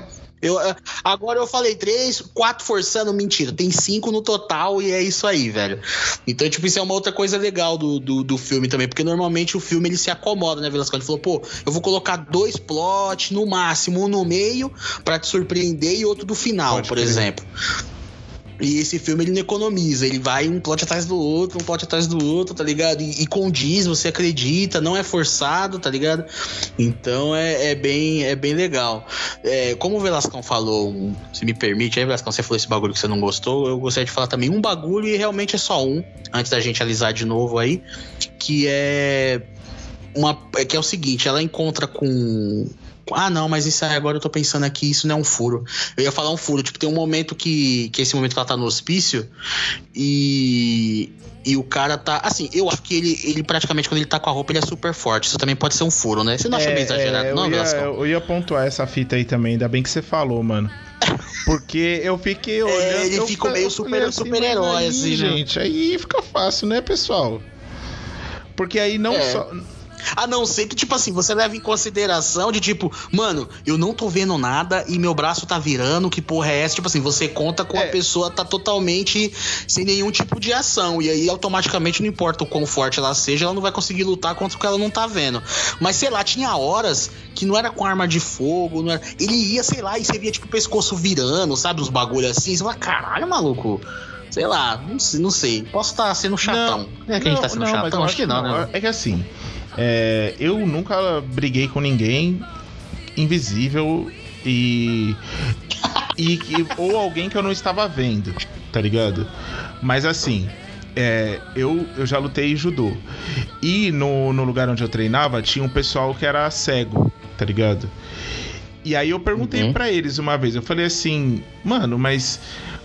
Eu, eh, agora eu falei três, quatro forçando, mentira. Tem cinco no total e é isso aí, velho. Então, tipo, isso é uma outra coisa legal do, do, do filme também, porque normalmente o filme ele se acomoda, né, Velasco? Ele falou, pô, eu vou colocar dois plots no máximo, um no meio pra te surpreender e outro do final, Pode por crer. exemplo. E esse filme ele não economiza, ele vai um plot atrás do outro, um plot atrás do outro, tá ligado? E, e condiz, você acredita, não é forçado, tá ligado? Então é, é bem, é bem legal. É, como o Velascão falou, se me permite, aí, Velascão, você falou esse bagulho que você não gostou, eu gostaria de falar também um bagulho e realmente é só um, antes da gente alisar de novo aí, que é uma é que é o seguinte, ela encontra com ah, não, mas isso aí agora eu tô pensando aqui, isso não é um furo. Eu ia falar um furo, tipo, tem um momento que, que é esse momento que ela tá no hospício e e o cara tá, assim, eu acho que ele, ele praticamente quando ele tá com a roupa, ele é super forte. Isso também pode ser um furo, né? Você não acha meio exagerado, eu não, ia, Velascão? eu ia pontuar essa fita aí também, ainda bem que você falou, mano. Porque eu fiquei olhando. É, ele eu ficou meio eu super- super-herói, mas aí, assim, né? gente. Aí fica fácil, né, pessoal? Porque aí não É. só. A não ser que, tipo assim, você leve em consideração de tipo, mano, eu não tô vendo nada e meu braço tá virando, que porra é essa? Tipo assim, você conta com É. a pessoa tá totalmente sem nenhum tipo de ação. E aí, automaticamente, não importa o quão forte ela seja, ela não vai conseguir lutar contra o que ela não tá vendo. Mas sei lá, tinha horas que não era com arma de fogo, não era. Ele ia, sei lá, e você via, tipo, o pescoço virando, sabe? Os bagulhos assim. Você fala, caralho, maluco. Sei lá, não sei, não sei. Posso estar sendo chatão. é que a gente tá sendo mas chatão? Acho que não, né? É que assim, é, eu nunca briguei com ninguém invisível e, e, e- ou alguém que eu não estava vendo, tá ligado? Mas assim, é, eu, eu já lutei judô e no, no lugar onde eu treinava tinha um pessoal que era cego, tá ligado? E aí eu perguntei Uhum. pra eles uma vez, eu falei assim, mano, mas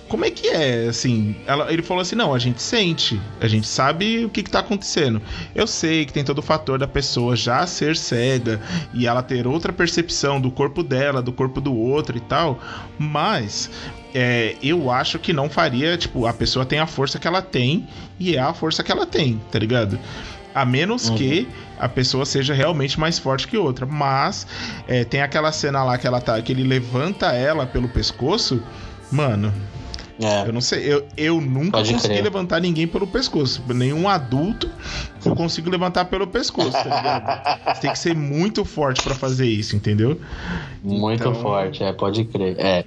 como é que é, assim? Ela- ele falou assim, não, a gente sente, a gente sabe o que, que tá acontecendo. Eu sei que tem todo o fator da pessoa já ser cega e ela ter outra percepção do corpo dela, do corpo do outro e tal, mas é, eu acho que não faria, tipo, a pessoa tem a força que ela tem e é a força que ela tem, tá ligado? A menos que a pessoa seja realmente mais forte que outra. Mas é, tem aquela cena lá que ela tá. que ele levanta ela pelo pescoço. Mano, É. eu não sei. Eu, eu nunca Pode consegui crer. levantar ninguém pelo pescoço. Nenhum adulto eu consigo levantar pelo pescoço, tá ligado? Tem que ser muito forte pra fazer isso, entendeu? Muito Então- forte, é, pode crer. É.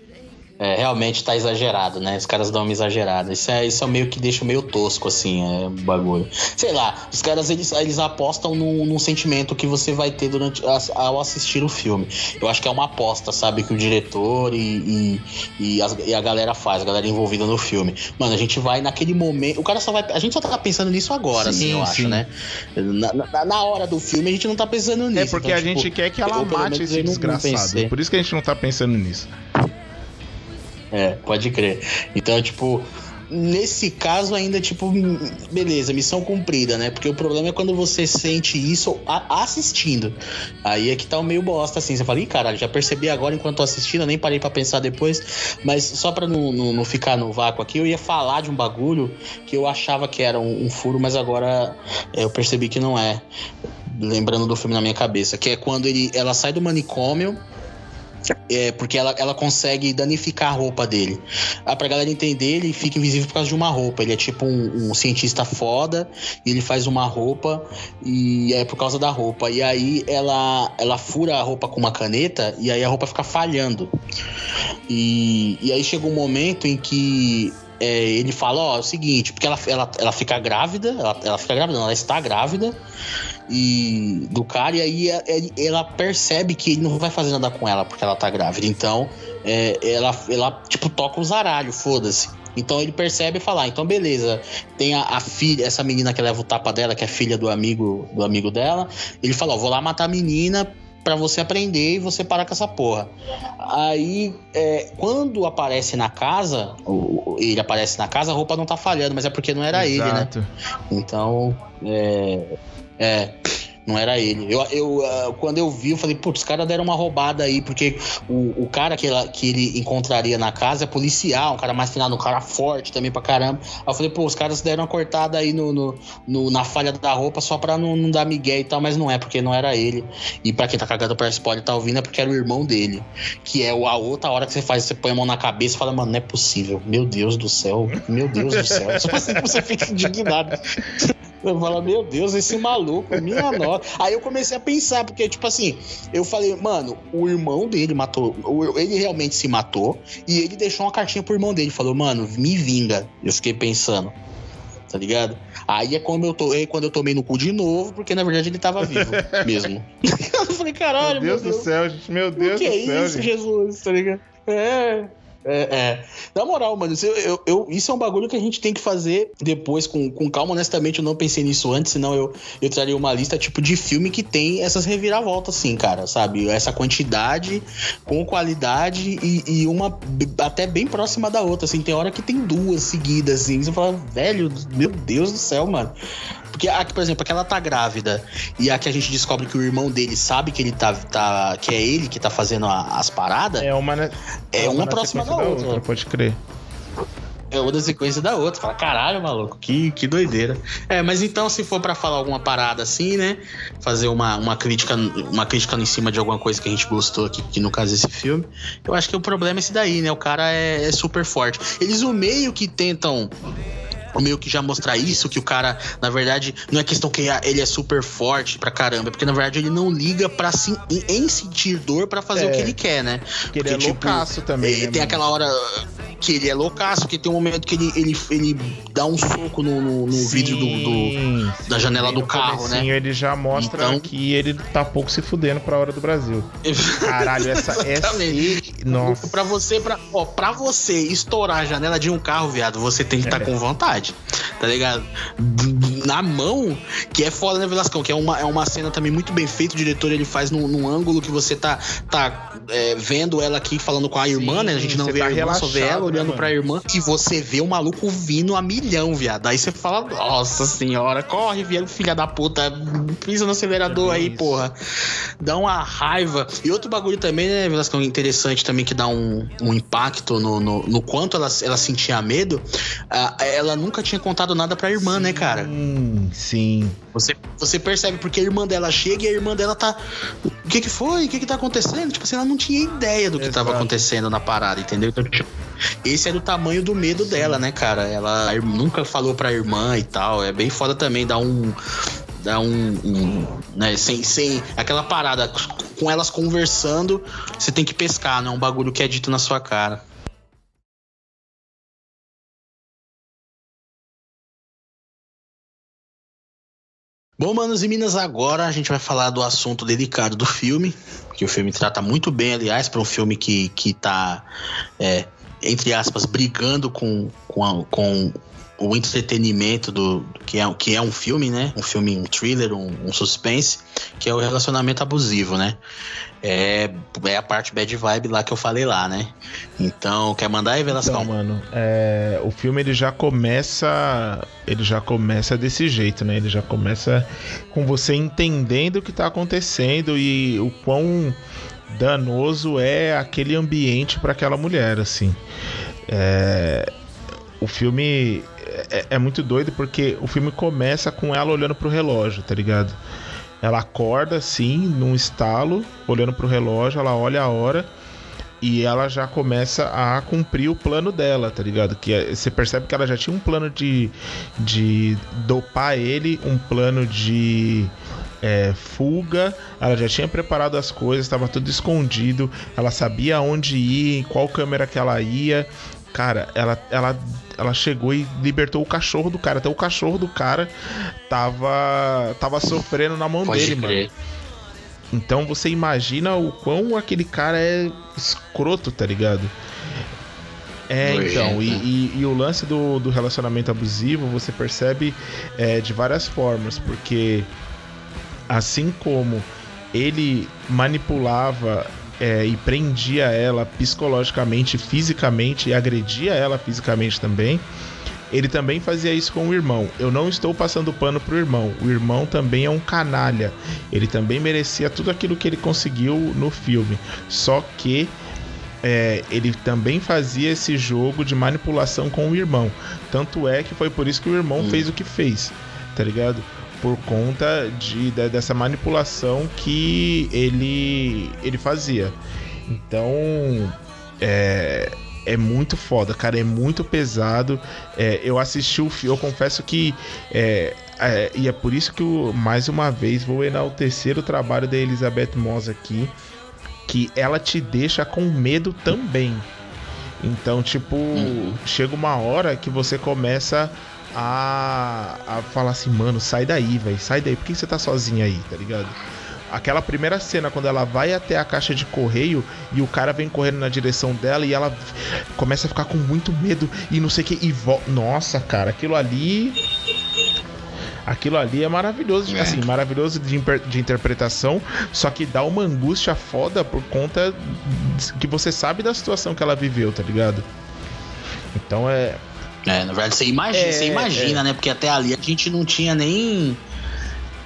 É, realmente tá exagerado, né? Os caras dão uma exagerada. Isso é, isso é meio que deixa meio tosco, assim, é o bagulho. Sei lá, os caras eles, eles apostam num, num sentimento que você vai ter durante ao assistir o filme. Eu acho que é uma aposta, sabe? Que o diretor e, e, e, as- e a galera faz, a galera envolvida no filme. Mano, a gente vai naquele momento. O cara só vai. A gente só tá pensando nisso agora, Sim, assim, eu sim. acho, né? Na, na, na hora do filme a gente não tá pensando nisso. É porque então, a tipo, gente quer que ela mate esse desgraçado. Por isso que a gente não tá pensando nisso. É, pode crer. Então, tipo, nesse caso ainda, tipo, beleza, missão cumprida, né? Porque o problema é quando você sente isso assistindo. Aí é que tá o meio bosta, assim. Você fala, ih, caralho, já percebi agora enquanto tô assistindo, eu nem parei para pensar depois. Mas só pra não, não, não, ficar no vácuo aqui, eu ia falar de um bagulho que eu achava que era um, um furo, mas agora é, eu percebi que não é. Lembrando do filme na minha cabeça, que é quando ele, ela sai do manicômio é, porque ela, ela consegue danificar a roupa dele. Ah, pra galera entender, ele fica invisível por causa de uma roupa. Ele é tipo um, um, cientista foda, e ele faz uma roupa, e é por causa da roupa. E aí ela, ela fura a roupa com uma caneta, e aí a roupa fica falhando. E, e aí chega um momento em que é, ele fala, ó, é o seguinte, porque ela, ela, ela fica grávida, ela, ela fica grávida, não, ela está grávida, e do cara, e aí ela percebe que ele não vai fazer nada com ela porque ela tá grávida. Então, é, ela, ela, tipo, toca o zaralho, foda-se. Então ele percebe e fala: ah, então beleza, tem a, a, filha, essa menina que leva o tapa dela, que é filha do amigo do amigo dela. Ele fala: ó, vou lá matar a menina para você aprender e você parar com essa porra. Aí, é, quando aparece na casa, ele aparece na casa, a roupa não tá falhando, mas é porque não era Exato. ele, né? Então, é, é. Não era ele. Eu, eu, uh, quando eu vi, eu falei, putz, os caras deram uma roubada aí, porque o, o cara que, ela, que ele encontraria na casa é policial, um cara mais finado, um cara forte também pra caramba. Aí eu falei, pô, os caras deram uma cortada aí no, no, no na falha da roupa só pra não, não dar migué e tal, mas não é, porque não era ele. E pra quem tá cagando pra spoiler tá ouvindo, é porque era o irmão dele. Que é a outra hora que você faz, você põe a mão na cabeça e fala, mano, não é possível. Meu Deus do céu, meu Deus do céu. Só assim você fica indignado. Eu falo, meu Deus, esse maluco, minha nossa. Aí eu comecei a pensar, porque, tipo assim, eu falei, mano, o irmão dele matou. Ele realmente se matou. E ele deixou uma cartinha pro irmão dele. Falou, mano, me vinga. Eu fiquei pensando. Tá ligado? Aí é quando eu, to, é quando eu tomei no cu de novo, porque na verdade ele tava vivo mesmo. eu falei, caralho, meu Deus, meu Deus do céu, gente. Meu Deus do céu. que é isso, gente? Jesus, tá ligado? É. É, é. Na moral, mano, isso, eu, eu, isso é um bagulho que a gente tem que fazer depois com, com calma. Honestamente, eu não pensei nisso antes, senão eu, eu traria uma lista tipo de filme que tem essas reviravoltas, assim, cara, sabe? Essa quantidade com qualidade e, e uma até bem próxima da outra, assim. Tem hora que tem duas seguidas, assim. Você fala, velho, meu Deus do céu, mano. Porque, aqui, por exemplo, aquela tá grávida e a que a gente descobre que o irmão dele sabe que ele tá. tá que é ele que tá fazendo a, as paradas. É uma, é, uma, uma próxima da, da outra. outra. Pode crer é uma da sequência da outra. Fala, caralho, maluco, que, que doideira. É, mas então, se for para falar alguma parada assim, né? Fazer uma, uma crítica uma crítica em cima de alguma coisa que a gente gostou aqui, que no caso esse filme, eu acho que o problema é esse daí, né? O cara é, é super forte. Eles o meio que tentam meio que já mostrar isso, que o cara, na verdade, não é questão que ele é super forte pra caramba, é porque na verdade ele não liga pra sim, em, sentir dor para fazer é, o que ele quer, né? Porque, ele é tipo, também. Né, tem mano? aquela hora que ele é loucaço, que tem um momento que ele, ele, ele dá um soco no, no, no vidro do, do, da janela do carro, né? ele já mostra então... que ele tá pouco se fudendo pra hora do Brasil. Caralho, essa. essa... Nossa. Pra você, pra, ó, pra você estourar a janela de um carro, viado, você tem que estar tá é. com vontade tá ligado? Na mão, que é foda, né, Velascão? Que é uma, é uma cena também muito bem feita. O diretor ele faz num, num ângulo que você tá, tá é, vendo ela aqui falando com a irmã, Sim, né? A gente não vê tá a irmã, só vê ela olhando né, pra irmã. E você vê o maluco vindo a milhão, viado. Aí você fala, nossa senhora, corre, viado, filha da puta. Pisa no acelerador é aí, porra. Dá uma raiva. E outro bagulho também, né, Velascão, interessante também que dá um, um impacto no, no, no quanto ela, ela sentia medo. Uh, ela nunca nunca tinha contado nada pra irmã, sim, né, cara? Sim. Você, você percebe porque a irmã dela chega e a irmã dela tá. O que que foi? O que que tá acontecendo? Tipo assim, ela não tinha ideia do que Exato. tava acontecendo na parada, entendeu? Então, tipo, esse é do tamanho do medo sim. dela, né, cara? Ela nunca falou pra irmã e tal. É bem foda também dar um dá um, um, né, sem, sem aquela parada com elas conversando, você tem que pescar, não é um bagulho que é dito na sua cara. Bom, manos e minas, agora a gente vai falar do assunto delicado do filme, que o filme trata muito bem, aliás, para um filme que, que tá é, entre aspas, brigando com, com, a, com o entretenimento do, que, é, que é um filme, né? Um filme, um thriller, um, um suspense, que é o relacionamento abusivo, né? É, é a parte bad vibe lá que eu falei lá, né? Então, quer mandar aí, Velascão? Então, mano, é, o filme ele já começa. Ele já começa desse jeito, né? Ele já começa com você entendendo o que tá acontecendo e o quão danoso é aquele ambiente para aquela mulher, assim. É, o filme é, é, muito doido porque o filme começa com ela olhando pro relógio, tá ligado? Ela acorda assim, num estalo, olhando pro relógio, ela olha a hora e ela já começa a cumprir o plano dela, tá ligado? Que é, você percebe que ela já tinha um plano de, de dopar ele, um plano de é, fuga, ela já tinha preparado as coisas, estava tudo escondido, ela sabia onde ir, em qual câmera que ela ia. Cara, ela, ela, ela chegou e libertou o cachorro do cara. Até o cachorro do cara tava, tava sofrendo na mão Pode dele, crer. mano. Então você imagina o quão aquele cara é escroto, tá ligado? É, então, e, e, e, o lance do, do relacionamento abusivo você percebe é, de várias formas, porque assim como ele manipulava é, e prendia ela psicologicamente, fisicamente e agredia ela fisicamente também. Ele também fazia isso com o irmão. Eu não estou passando pano pro irmão. O irmão também é um canalha. Ele também merecia tudo aquilo que ele conseguiu no filme. Só que é, ele também fazia esse jogo de manipulação com o irmão. Tanto é que foi por isso que o irmão hum. fez o que fez, tá ligado? Por conta de, de, dessa manipulação que ele, ele fazia. Então, é, é muito foda, cara, é muito pesado. É, eu assisti o filme, eu confesso que. É, é, e é por isso que, eu, mais uma vez, vou enaltecer o trabalho da Elizabeth Moss aqui, que ela te deixa com medo também. Então, tipo, uhum. chega uma hora que você começa a, a falar assim, mano, sai daí, velho, sai daí, por que você tá sozinha aí, tá ligado? Aquela primeira cena, quando ela vai até a caixa de correio e o cara vem correndo na direção dela e ela começa a ficar com muito medo e não sei o que, e volta. Nossa, cara, aquilo ali. Aquilo ali é maravilhoso, é. assim, maravilhoso de, de, interpretação, só que dá uma angústia foda por conta que você sabe da situação que ela viveu, tá ligado? Então é, é, na verdade, você imagina, é, você imagina é. né? Porque até ali a gente não tinha nem.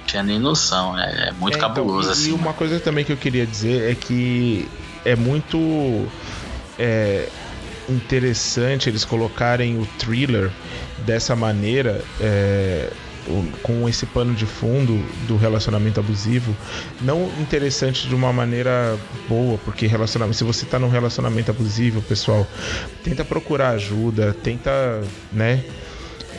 Tinha nem noção, né? É muito é, então, cabuloso então, assim. E uma coisa também que eu queria dizer é que é muito é, interessante eles colocarem o thriller dessa maneira. É, com esse pano de fundo do relacionamento abusivo, não interessante de uma maneira boa, porque relacionamento, se você está num relacionamento abusivo, pessoal, tenta procurar ajuda, tenta, né,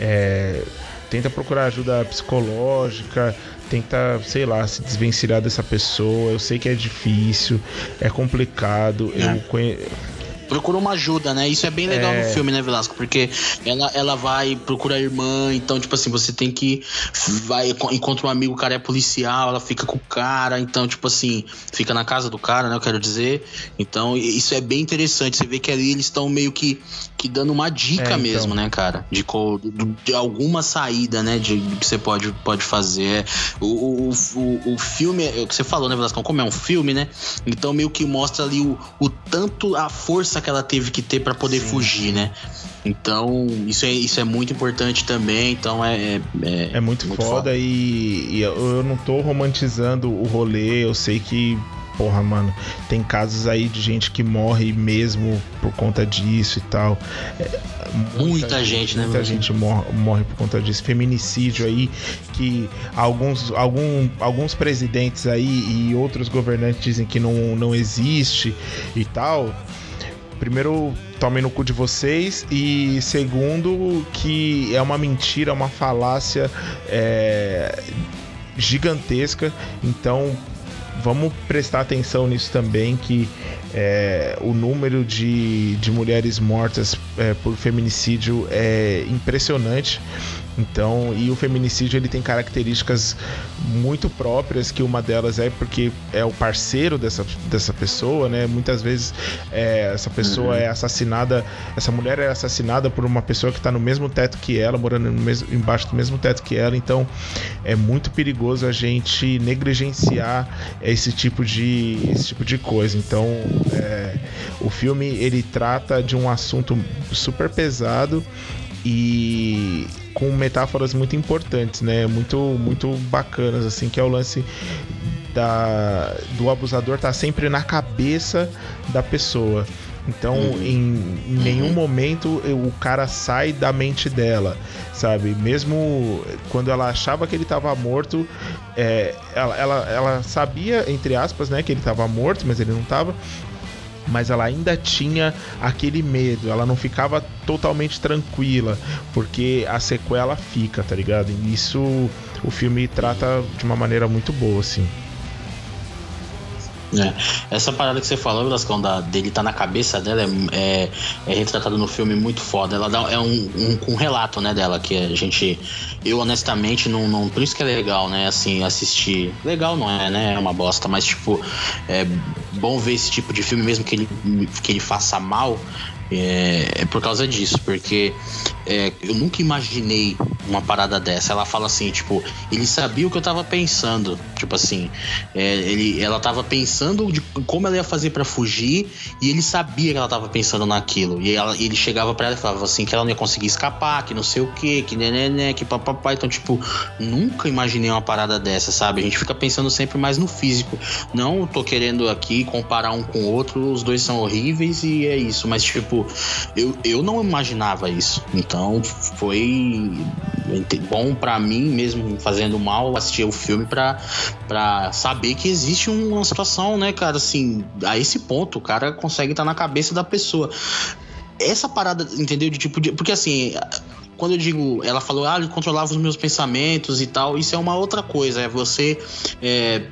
é, tenta procurar ajuda psicológica, tenta, sei lá, se desvencilhar dessa pessoa. Eu sei que é difícil, é complicado. É. Eu conheço procura uma ajuda, né? Isso é bem legal é... no filme, né, Velasco? Porque ela, ela vai, procura a irmã, então, tipo assim, você tem que. Vai, encontra um amigo, o cara é policial, ela fica com o cara, então, tipo assim, fica na casa do cara, né? Eu quero dizer. Então, isso é bem interessante. Você vê que ali eles estão meio que, que dando uma dica é, então. mesmo, né, cara? De, de alguma saída, né? De, que você pode, pode fazer. O, o, o, o filme, é o que você falou, né, Velasco? Como é um filme, né? Então, meio que mostra ali o, o tanto a força força que ela teve que ter para poder Sim. fugir, né? Então, isso é, isso é muito importante também. Então, é. É, é, é muito, muito, foda, foda. E, e, eu não tô romantizando o rolê. Eu sei que, porra, mano, tem casos aí de gente que morre mesmo por conta disso e tal. É, muita, muita, gente, né? Muita gente morre, morre, por conta disso. Feminicídio aí, que alguns, algum, alguns presidentes aí e outros governantes dizem que não, não existe e tal primeiro, tomem no cu de vocês. E segundo, que é uma mentira, uma falácia é, gigantesca. Então, vamos prestar atenção nisso também, que é, o número de, de mulheres mortas é, por feminicídio é impressionante. Então, e o feminicídio ele tem características muito próprias, que uma delas é porque é o parceiro dessa, dessa pessoa, né? Muitas vezes é, essa pessoa uhum. é assassinada, essa mulher é assassinada por uma pessoa que está no mesmo teto que ela, morando mesmo, embaixo do mesmo teto que ela. Então, é muito perigoso a gente negligenciar esse tipo de, esse tipo de coisa. Então, é, o filme ele trata de um assunto super pesado e com metáforas muito importantes, né? Muito, muito bacanas, assim, que é o lance da, do abusador tá sempre na cabeça da pessoa. Então, uhum. em, em, nenhum uhum. momento o cara sai da mente dela, sabe? Mesmo quando ela achava que ele estava morto, é, ela, ela, ela, sabia, entre aspas, né, que ele estava morto, mas ele não estava mas ela ainda tinha aquele medo, ela não ficava totalmente tranquila, porque a sequela fica, tá ligado? E isso o filme trata de uma maneira muito boa, assim. É. Essa parada que você falou, Blascão, da, dele tá na cabeça dela, é, é, é retratado no filme muito foda. Ela dá, é um, um, um, relato, né, dela, que a gente. Eu, honestamente, não, não. Por isso que é legal, né, assim, assistir. Legal não é, né? É uma bosta, mas, tipo, é bom ver esse tipo de filme, mesmo que ele, que ele faça mal. É, é, por causa disso, porque é, eu nunca imaginei uma parada dessa. Ela fala assim, tipo, ele sabia o que eu tava pensando. Tipo assim, é, ele, ela tava pensando de como ela ia fazer para fugir e ele sabia que ela tava pensando naquilo. E ela, ele chegava para ela e falava assim que ela não ia conseguir escapar, que não sei o que, que né, que papapá. Então, tipo, nunca imaginei uma parada dessa, sabe? A gente fica pensando sempre mais no físico. Não tô querendo aqui comparar um com o outro, os dois são horríveis e é isso. Mas, tipo, eu, eu não imaginava isso. Então, foi bom para mim mesmo fazendo mal assistir o filme para saber que existe uma situação, né, cara, assim, a esse ponto o cara consegue estar tá na cabeça da pessoa. Essa parada, entendeu? De tipo de, porque assim, quando eu digo, ela falou, ah, ele controlava os meus pensamentos e tal, isso é uma outra coisa, é você é,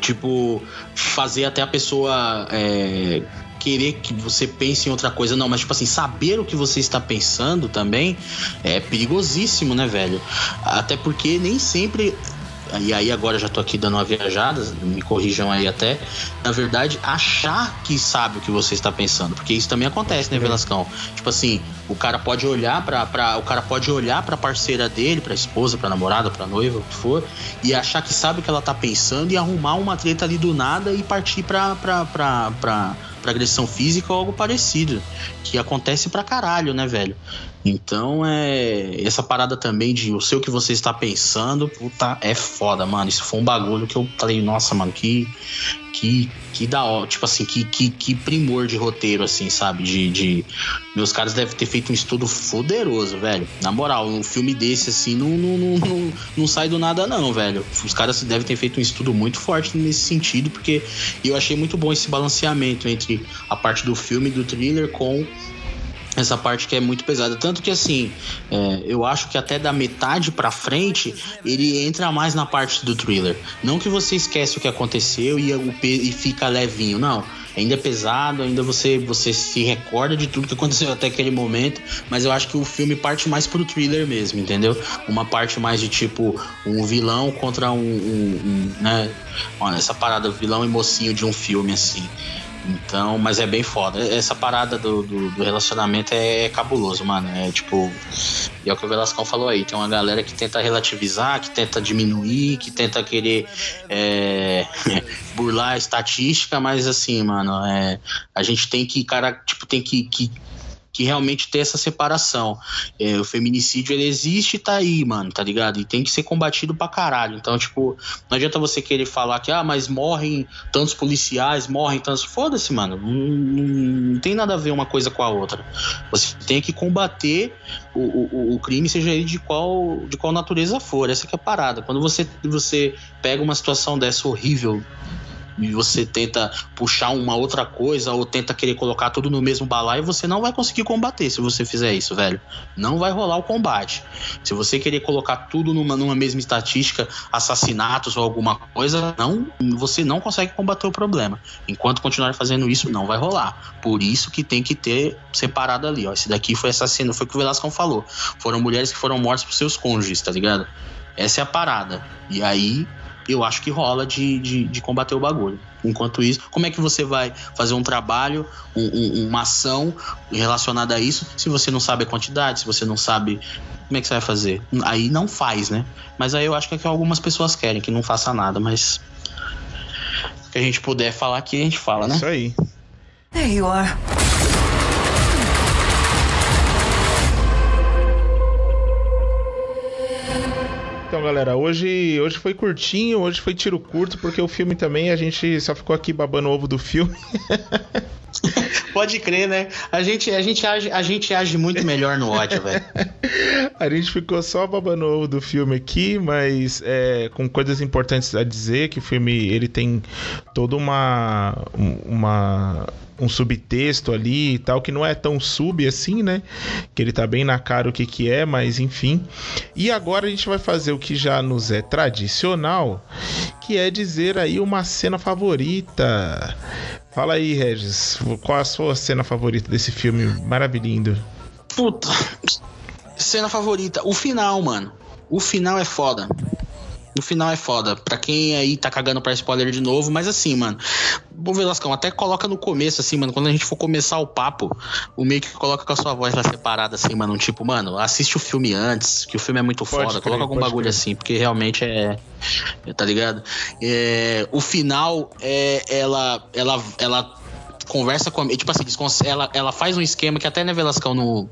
tipo fazer até a pessoa é, querer que você pense em outra coisa, não, mas tipo assim, saber o que você está pensando também é perigosíssimo, né, velho? Até porque nem sempre e aí agora já tô aqui dando uma viajada, me corrijam aí até, na verdade, achar que sabe o que você está pensando, porque isso também acontece, né, Velascão? Tipo assim, o cara pode olhar para pra o cara pode olhar para parceira dele, para esposa, para namorada, para noiva, o que for, e achar que sabe o que ela tá pensando e arrumar uma treta ali do nada e partir pra, pra, pra, agressão física ou algo parecido. Que acontece pra caralho, né, velho? Então é. Essa parada também de eu sei o que você está pensando, puta, é foda, mano. Isso foi um bagulho que eu falei, nossa, mano, que. Que, que da hora, tipo assim, que, que, que primor de roteiro, assim, sabe? De, de. Meus caras devem ter feito um estudo foderoso, velho. Na moral, um filme desse, assim, não, não, não, não, não sai do nada, não, velho. Os caras devem ter feito um estudo muito forte nesse sentido, porque eu achei muito bom esse balanceamento entre a parte do filme, do thriller, com essa parte que é muito pesada. Tanto que, assim, é, eu acho que até da metade pra frente ele entra mais na parte do thriller. Não que você esquece o que aconteceu e, e fica levinho, não. Ainda é pesado, ainda você, você se recorda de tudo que aconteceu até aquele momento, mas eu acho que o filme parte mais pro thriller mesmo, entendeu? Uma parte mais de tipo um vilão contra um, um, um né? Olha, essa parada vilão e mocinho de um filme assim. Então, mas é bem foda. Essa parada do, do, do, relacionamento é, cabuloso, mano. É tipo. E é o que o Velascão falou aí. Tem uma galera que tenta relativizar, que tenta diminuir, que tenta querer é, burlar a estatística, mas assim, mano, é, a gente tem que, cara, tipo, tem que, que que realmente ter essa separação. É, o feminicídio, ele existe e tá aí, mano, tá ligado? E tem que ser combatido pra caralho. Então, tipo, não adianta você querer falar que, ah, mas morrem tantos policiais, morrem tantos. Foda-se, mano. Não, não, não, tem nada a ver uma coisa com a outra. Você tem que combater o, o, o crime, seja ele de qual, de qual natureza for. Essa que é a parada. Quando você, você pega uma situação dessa horrível e você tenta puxar uma outra coisa ou tenta querer colocar tudo no mesmo balaio, você não vai conseguir combater se você fizer isso, velho. Não vai rolar o combate. Se você querer colocar tudo numa, numa mesma estatística, assassinatos ou alguma coisa, não, você não consegue combater o problema. Enquanto continuar fazendo isso, não vai rolar. Por isso que tem que ter separado ali, ó. Esse daqui foi assassino, foi o que o Velasco falou. Foram mulheres que foram mortas por seus cônjuges, tá ligado? Essa é a parada. E aí eu acho que rola de, de, de, combater o bagulho. Enquanto isso, como é que você vai fazer um trabalho, um, um, uma ação relacionada a isso, se você não sabe a quantidade, se você não sabe. Como é que você vai fazer? Aí não faz, né? Mas aí eu acho que é que algumas pessoas querem que não faça nada, mas. Que a gente puder falar aqui, a gente fala, né? Isso aí. There you are. Então, galera, hoje, hoje foi curtinho, hoje foi tiro curto, porque o filme também a gente só ficou aqui babando o ovo do filme. Pode crer, né? A gente, a gente, age, a gente age muito melhor no ódio, velho. a gente ficou só babando o ovo do filme aqui, mas é, com coisas importantes a dizer, que o filme ele tem toda uma. uma um subtexto ali e tal, que não é tão sub assim, né? Que ele tá bem na cara o que que é, mas enfim. E agora a gente vai fazer o que já nos é tradicional, que é dizer aí uma cena favorita. Fala aí, Regis, qual a sua cena favorita desse filme maravilhindo? Puta, cena favorita, o final, mano. O final é foda. No final é foda. Pra quem aí tá cagando pra spoiler de novo, mas assim, mano. Bom, Velascão, até coloca no começo, assim, mano. Quando a gente for começar o papo, o meio que coloca com a sua voz lá separada, assim, mano. Tipo, mano, assiste o filme antes, que o filme é muito pode foda. Crer, coloca algum bagulho crer. assim, porque realmente é. Tá ligado? É, o final é. Ela. Ela. Ela conversa com a. Tipo assim, ela, ela faz um esquema que até, né, Velascão, no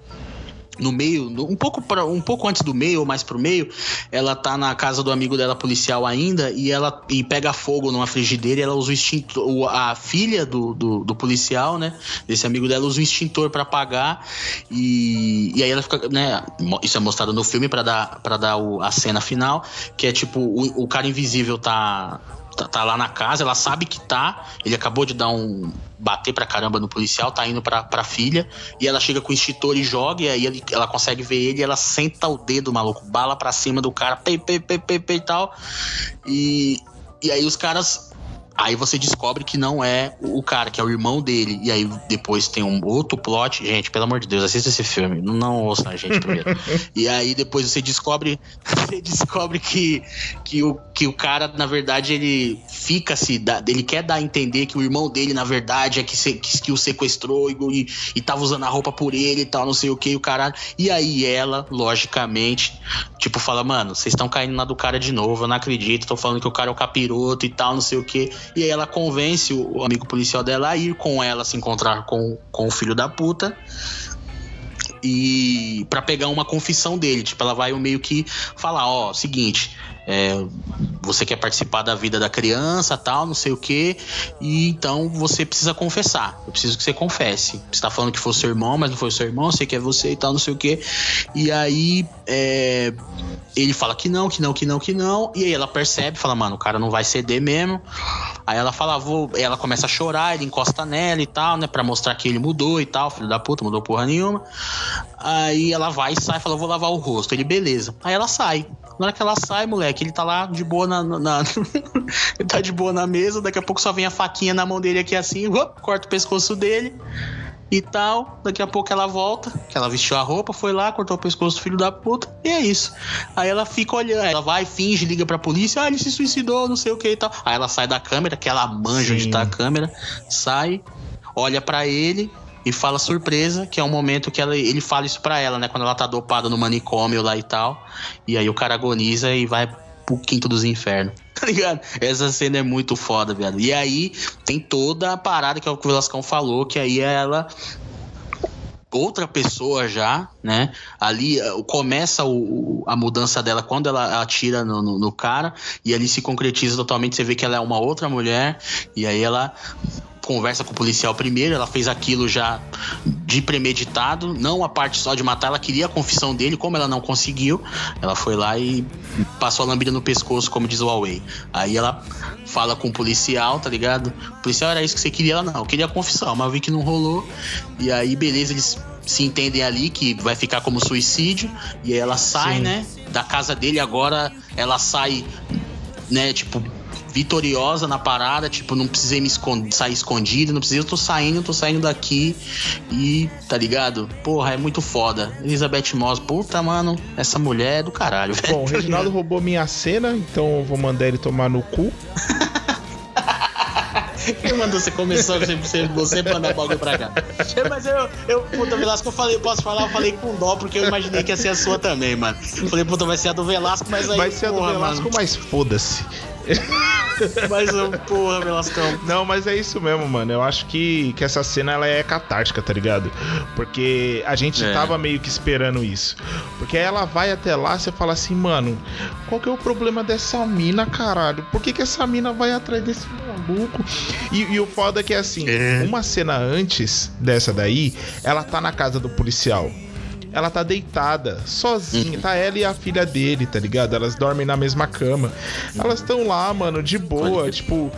no meio, um pouco pra, um pouco antes do meio ou mais pro meio, ela tá na casa do amigo dela policial ainda e ela e pega fogo numa frigideira e ela usa o extintor, a filha do, do, do policial, né, desse amigo dela usa o extintor para apagar e, e aí ela fica, né, isso é mostrado no filme para dar para dar o, a cena final, que é tipo o, o cara invisível tá tá, tá, lá na casa, ela sabe que tá. Ele acabou de dar um. bater pra caramba no policial, tá indo pra, pra filha. E ela chega com o extintor e joga, e aí ele, ela consegue ver ele ela senta o dedo, maluco, bala pra cima do cara, pei, pei, pei, pei, pei e tal. E, e aí os caras Aí você descobre que não é o cara, que é o irmão dele. E aí depois tem um outro plot. Gente, pelo amor de Deus, assista esse filme. Não, ouça a gente primeiro. e aí depois você descobre. Você descobre que, que, o, que o cara, na verdade, ele fica se. Ele quer dar a entender que o irmão dele, na verdade, é que, se, que, que, o sequestrou e, e tava usando a roupa por ele e tal, não sei o que, o caralho. E aí ela, logicamente, tipo, fala, mano, vocês estão caindo na do cara de novo, eu não acredito, tô falando que o cara é o capiroto e tal, não sei o que. E aí ela convence o amigo policial dela a ir com ela se encontrar com, com o filho da puta e para pegar uma confissão dele, tipo, ela vai meio que falar, ó, seguinte, é, você quer participar da vida da criança, tal, não sei o que, e então você precisa confessar. Eu preciso que você confesse. Você tá falando que foi seu irmão, mas não foi seu irmão, sei que é você e tal, não sei o que. E aí é, ele fala que não, que não, que não, que não, e aí ela percebe, fala, mano, o cara não vai ceder mesmo. Aí ela fala, vou, ela começa a chorar, ele encosta nela e tal, né, para mostrar que ele mudou e tal, filho da puta, mudou porra nenhuma. Aí ela vai sai, fala, vou lavar o rosto. Ele, beleza. Aí ela sai. Na hora que ela sai, moleque, ele tá lá de boa na. na ele tá de boa na mesa, daqui a pouco só vem a faquinha na mão dele aqui assim, up, corta o pescoço dele e tal. Daqui a pouco ela volta, que ela vestiu a roupa, foi lá, cortou o pescoço do filho da puta, e é isso. Aí ela fica olhando, ela vai, finge, liga pra polícia, ah, ele se suicidou, não sei o que e tal. Aí ela sai da câmera, que ela manja Sim. onde tá a câmera, sai, olha para ele, e fala surpresa, que é um momento que ela, ele fala isso pra ela, né? Quando ela tá dopada no manicômio lá e tal. E aí o cara agoniza e vai pro quinto dos infernos. Tá ligado? Essa cena é muito foda, velho. E aí tem toda a parada que é o que o Velascão falou, que aí ela outra pessoa já, né? Ali eh, começa o, a mudança dela quando ela atira no, no, no, cara e ali se concretiza totalmente. Você vê que ela é uma outra mulher e aí ela conversa com o policial primeiro, ela fez aquilo já de premeditado, não a parte só de matar, ela queria a confissão dele, como ela não conseguiu, ela foi lá e passou a lambida no pescoço, como diz o Huawei. Aí ela fala com o policial, tá ligado? O policial era isso que você queria, ela não, eu queria a confissão, mas eu vi que não rolou. E aí, beleza, eles se entendem ali que vai ficar como suicídio, e aí ela sai, Sim. né, da casa dele, agora ela sai, né, tipo, vitoriosa na parada, tipo, não precisei me escon- sair escondido, não precisei, eu tô saindo, eu tô saindo daqui e, tá ligado? Porra, é muito foda. Elizabeth Moss, puta, mano, essa mulher é do caralho, velho. Bom, o Reginaldo roubou minha cena, então eu vou mandar ele tomar no cu. Quem mandou você começou você, você, você mandar bagulho pra cá? Mas eu, eu puta, Velasco, eu falei, posso falar? Eu falei com dó, porque eu imaginei que ia ser a sua também, mano. Eu falei, puta, vai ser a do Velasco, mas aí. Vai ser a do porra, Velasco, mano, mas foda-se. Mas, porra, Velascão. Não, mas é isso mesmo, mano. Eu acho que, que essa cena ela é catártica, tá ligado? Porque a gente É. tava meio que esperando isso. Porque aí ela vai até lá, você fala assim, mano, qual que é o problema dessa mina, caralho? Por que, que essa mina vai atrás desse maluco? E, e o foda é que assim, É. uma cena antes dessa daí, ela tá na casa do policial. Ela tá deitada, sozinha. Tá ela e a filha dele, tá ligado? Elas dormem na mesma cama. Elas estão lá, mano, de boa, tipo.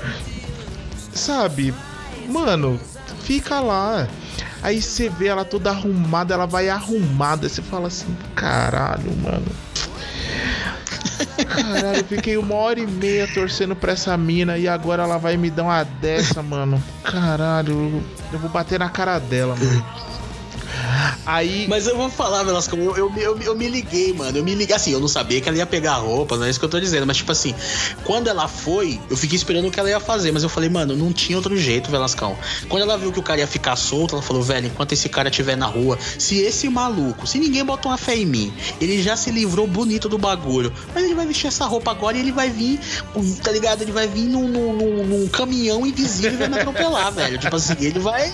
Sabe? Mano, fica lá. Aí você vê ela toda arrumada, ela vai arrumada. Você fala assim, caralho, mano. Caralho, eu fiquei uma hora e meia torcendo pra essa mina e agora ela vai me dar uma dessa, mano. Caralho, eu vou bater na cara dela, mano. Aí. Mas eu vou falar, Velasco, eu, eu, eu, eu me liguei, mano. Eu me liguei. Assim, eu não sabia que ela ia pegar a roupa, não é isso que eu tô dizendo. Mas, tipo assim, quando ela foi, eu fiquei esperando o que ela ia fazer. Mas eu falei, mano, não tinha outro jeito, Velascão. Quando ela viu que o cara ia ficar solto, ela falou, velho, enquanto esse cara estiver na rua, se esse maluco, se ninguém botou uma fé em mim, ele já se livrou bonito do bagulho. Mas ele vai vestir essa roupa agora e ele vai vir, tá ligado? Ele vai vir num, num, num- num caminhão invisível e vai me atropelar, velho. Tipo assim, ele vai.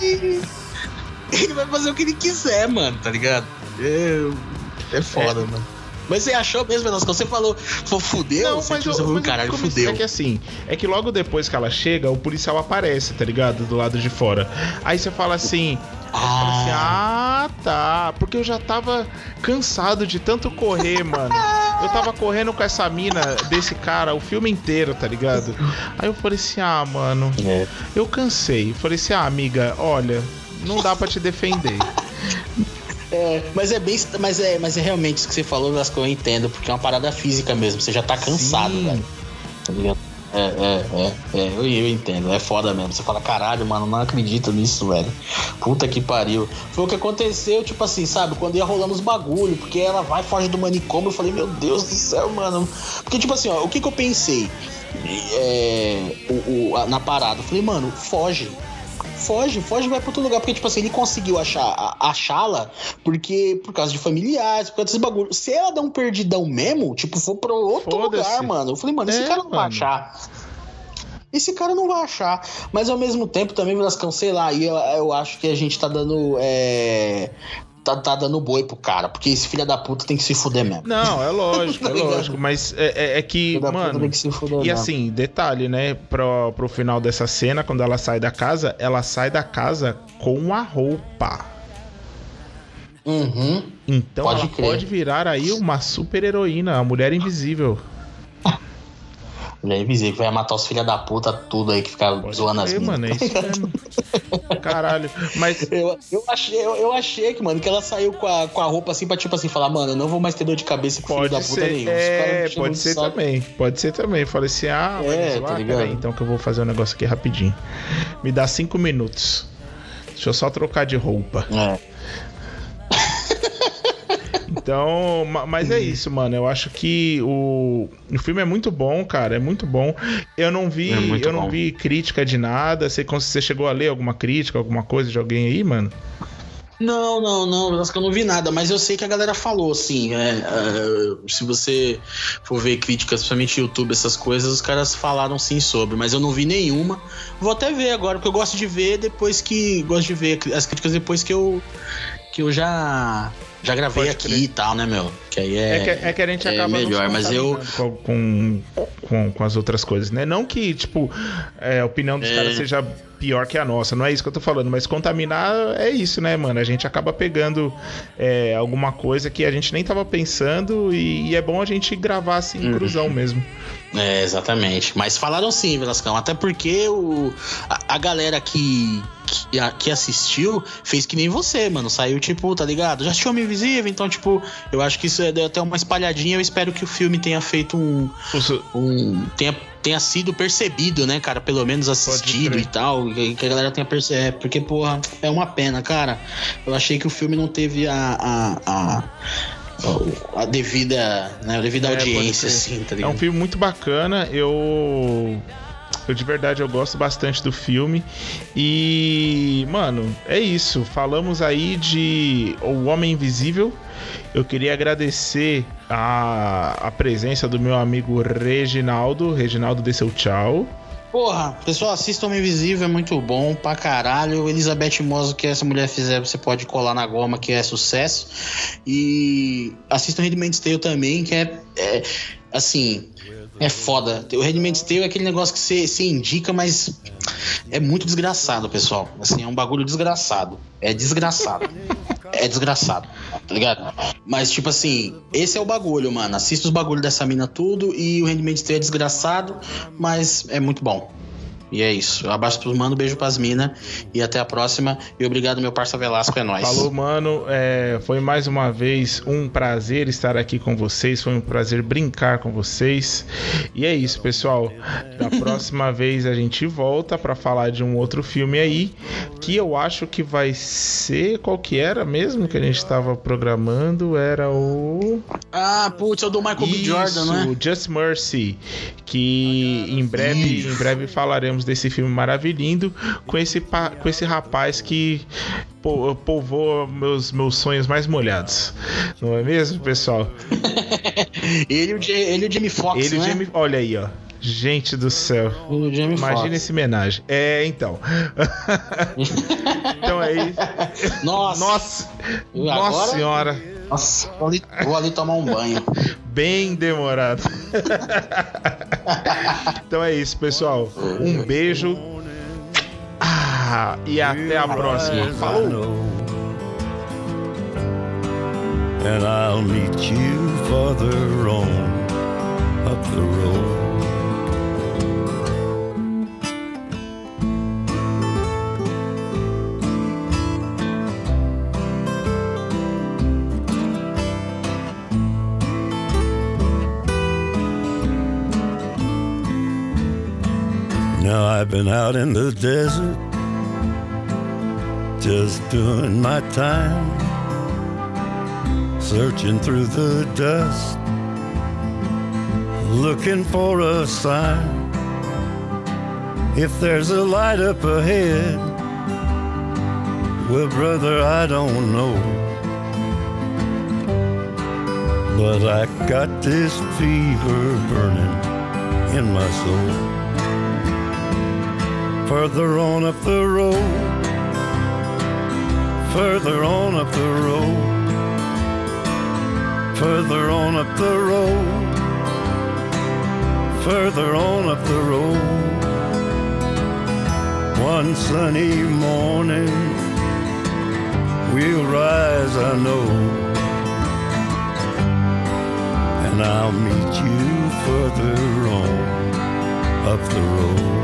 Ele vai fazer o que ele quiser, mano, tá ligado? É, é foda, mano. Mas você achou mesmo, Velasco? Você falou, falou fudeu? você, tipo, eu- você falou, mas caralho, fudeu. É que assim, é que logo depois que ela chega, o policial aparece, tá ligado? Do lado de fora. Aí você fala assim. fala assim, Ah, ah, tá. Porque eu já tava cansado de tanto correr, mano. Eu tava correndo com essa mina desse cara o filme inteiro, tá ligado? Aí eu falei assim, ah, mano, é. eu cansei. Eu falei assim, ah, amiga, olha, não dá pra te defender. É, mas é bem. Mas é, mas é realmente isso que você falou, Velasco, eu entendo, porque é uma parada física mesmo. Você já tá cansado, Sim. velho. Tá ligado? É, é, é, é, eu, eu entendo, é foda mesmo. Você fala, caralho, mano, não acredito nisso, velho. Puta que pariu. Foi o que aconteceu, tipo assim, sabe? Quando ia rolando os bagulho, porque ela vai, foge do manicômio. Eu falei, meu Deus do céu, mano. Porque, tipo assim, ó, o que que eu pensei é, o, o- a- na parada? Eu falei, mano, foge. Foge, foge, vai pra outro lugar. Porque, tipo assim, ele conseguiu achar, achá-la porque por causa de familiares, por causa desses bagulho. Se ela der um perdidão mesmo, tipo, for pra outro lugar, mano. Eu falei, mano, esse É, cara não vai mano. achar. Esse cara não vai achar. Mas ao mesmo tempo também, Velascão, sei lá, e eu, eu acho que a gente tá dando. é, Tá, tá dando boi pro cara, porque esse filho da puta tem que se fuder mesmo. Não, é lógico, Tá é ligado? lógico. Mas é, é- é que, mano. tem que se fuder E mesmo. assim, detalhe, né? Pro, pro final dessa cena, quando ela sai da casa, ela sai da casa com a roupa. Uhum. Então Pode ela crer. pode virar aí uma super heroína, a mulher invisível. Ele é invisível, vai matar os filha da puta, tudo aí que fica Pode zoando as crer, minas. mano, é isso mesmo. Caralho. Mas Eu, eu, achei, eu, eu achei que, mano, que ela saiu com a, com a roupa assim pra, tipo assim, falar, mano, eu não vou mais ter dor de cabeça com filho pode da puta ser. nenhum. É, pode de ser saco. também. Pode ser também. Falei assim, ah, É, tá ligado? Peraí, então que eu vou fazer um negócio aqui rapidinho. Me dá cinco minutos. Deixa eu só trocar de roupa. É. Então, ma- mas é isso, mano. Eu acho que o, o filme é muito bom, cara. É muito bom. Eu não vi, É eu não bom. vi crítica de nada. Você, você chegou a ler alguma crítica, alguma coisa de alguém aí, mano? Não, não, não, acho que eu não vi nada, mas eu sei que a galera falou, assim, é, é, se você for ver críticas, principalmente YouTube, essas coisas, os caras falaram sim sobre, mas eu não vi nenhuma. Vou até ver agora, porque eu gosto de ver depois que. Gosto de ver as críticas depois que eu. que eu já. Já gravei Pode aqui crer. e tal, né, meu? Que aí é. É que, é que a gente é acaba melhor, mas eu. com, com, com as outras coisas, né? Não que, tipo, é, a opinião dos É. caras seja pior que a nossa, não é isso que eu tô falando, mas contaminar é isso, né, mano? A gente acaba pegando é, alguma coisa que a gente nem tava pensando e, e é bom a gente gravar assim, Uhum. cruzão mesmo. É, exatamente. Mas falaram sim, Velascão. Até porque o, a, a galera que, que, a- que assistiu fez que nem você, mano. Saiu, tipo, tá ligado? Já assistiu Homem Invisível? Então, tipo, eu acho que isso é- deu até uma espalhadinha. Eu espero que o filme tenha feito um. Um tenha, tenha sido percebido, né, cara? Pelo menos assistido e tal. Que, a galera tenha percebido. É, porque, porra, é uma pena, cara. Eu achei que o filme não teve a. a, a a devida, né, a devida É, audiência, assim, tá É um filme muito bacana. Eu. Eu de verdade eu gosto bastante do filme. E, mano, é isso. Falamos aí de O Homem Invisível. Eu queria agradecer a, a presença do meu amigo Reginaldo. Reginaldo dê seu tchau. Porra, pessoal, assista Homem Invisível, é muito bom pra caralho. Elizabeth Moss, o que essa mulher fizer, você pode colar na goma, que é sucesso. E assista o Handmaid's Tale também, que é, é, assim, é foda. O Handmaid's Tale é aquele negócio que você, você indica, mas é muito desgraçado, pessoal. Assim, é um bagulho desgraçado. É desgraçado. É desgraçado, tá ligado? Mas, tipo assim, esse é o bagulho, mano. Assista os bagulhos dessa mina tudo e o Handmaid's Tale é desgraçado, mas é muito bom. E é isso. Um abraço pros mano, beijo pras minas e até a próxima. E obrigado, meu parça Velasco, é nóis. Falou, mano. É, foi mais uma vez um prazer estar aqui com vocês. Foi um prazer brincar com vocês. E é isso, pessoal. Da próxima vez a gente volta para falar de um outro filme aí. Que eu acho que vai ser. Qual que era mesmo que a gente estava programando? Era o. Ah, putz, é o do Michael B. Jordan, é? Isso, Just Mercy, que em breve, em breve falaremos desse filme maravilhindo com esse com esse rapaz que po- povoa meus meus sonhos mais molhados. Não é mesmo, pessoal? Ele, e o Jamie Foxx, Ele, né? Jamie, olha aí, ó. Gente do céu. Imagina esse homenagem. É, então. então é isso. Nossa, Nossa, nossa agora? senhora. Nossa, vou ali, vou ali tomar um banho. bem demorado. então é isso, pessoal. Um beijo. Ah, e até a próxima. Falou! and I'll meet you farther on up the road. Been out in the desert just doing my time searching through the dust, looking for a sign. If there's a light up ahead, well, brother, I don't know. But I got this fever burning in my soul. Further on up the road, further on up the road further on up the road, further on up the road. One sunny morning, we'll rise, I know, and I'll meet you further on up the road.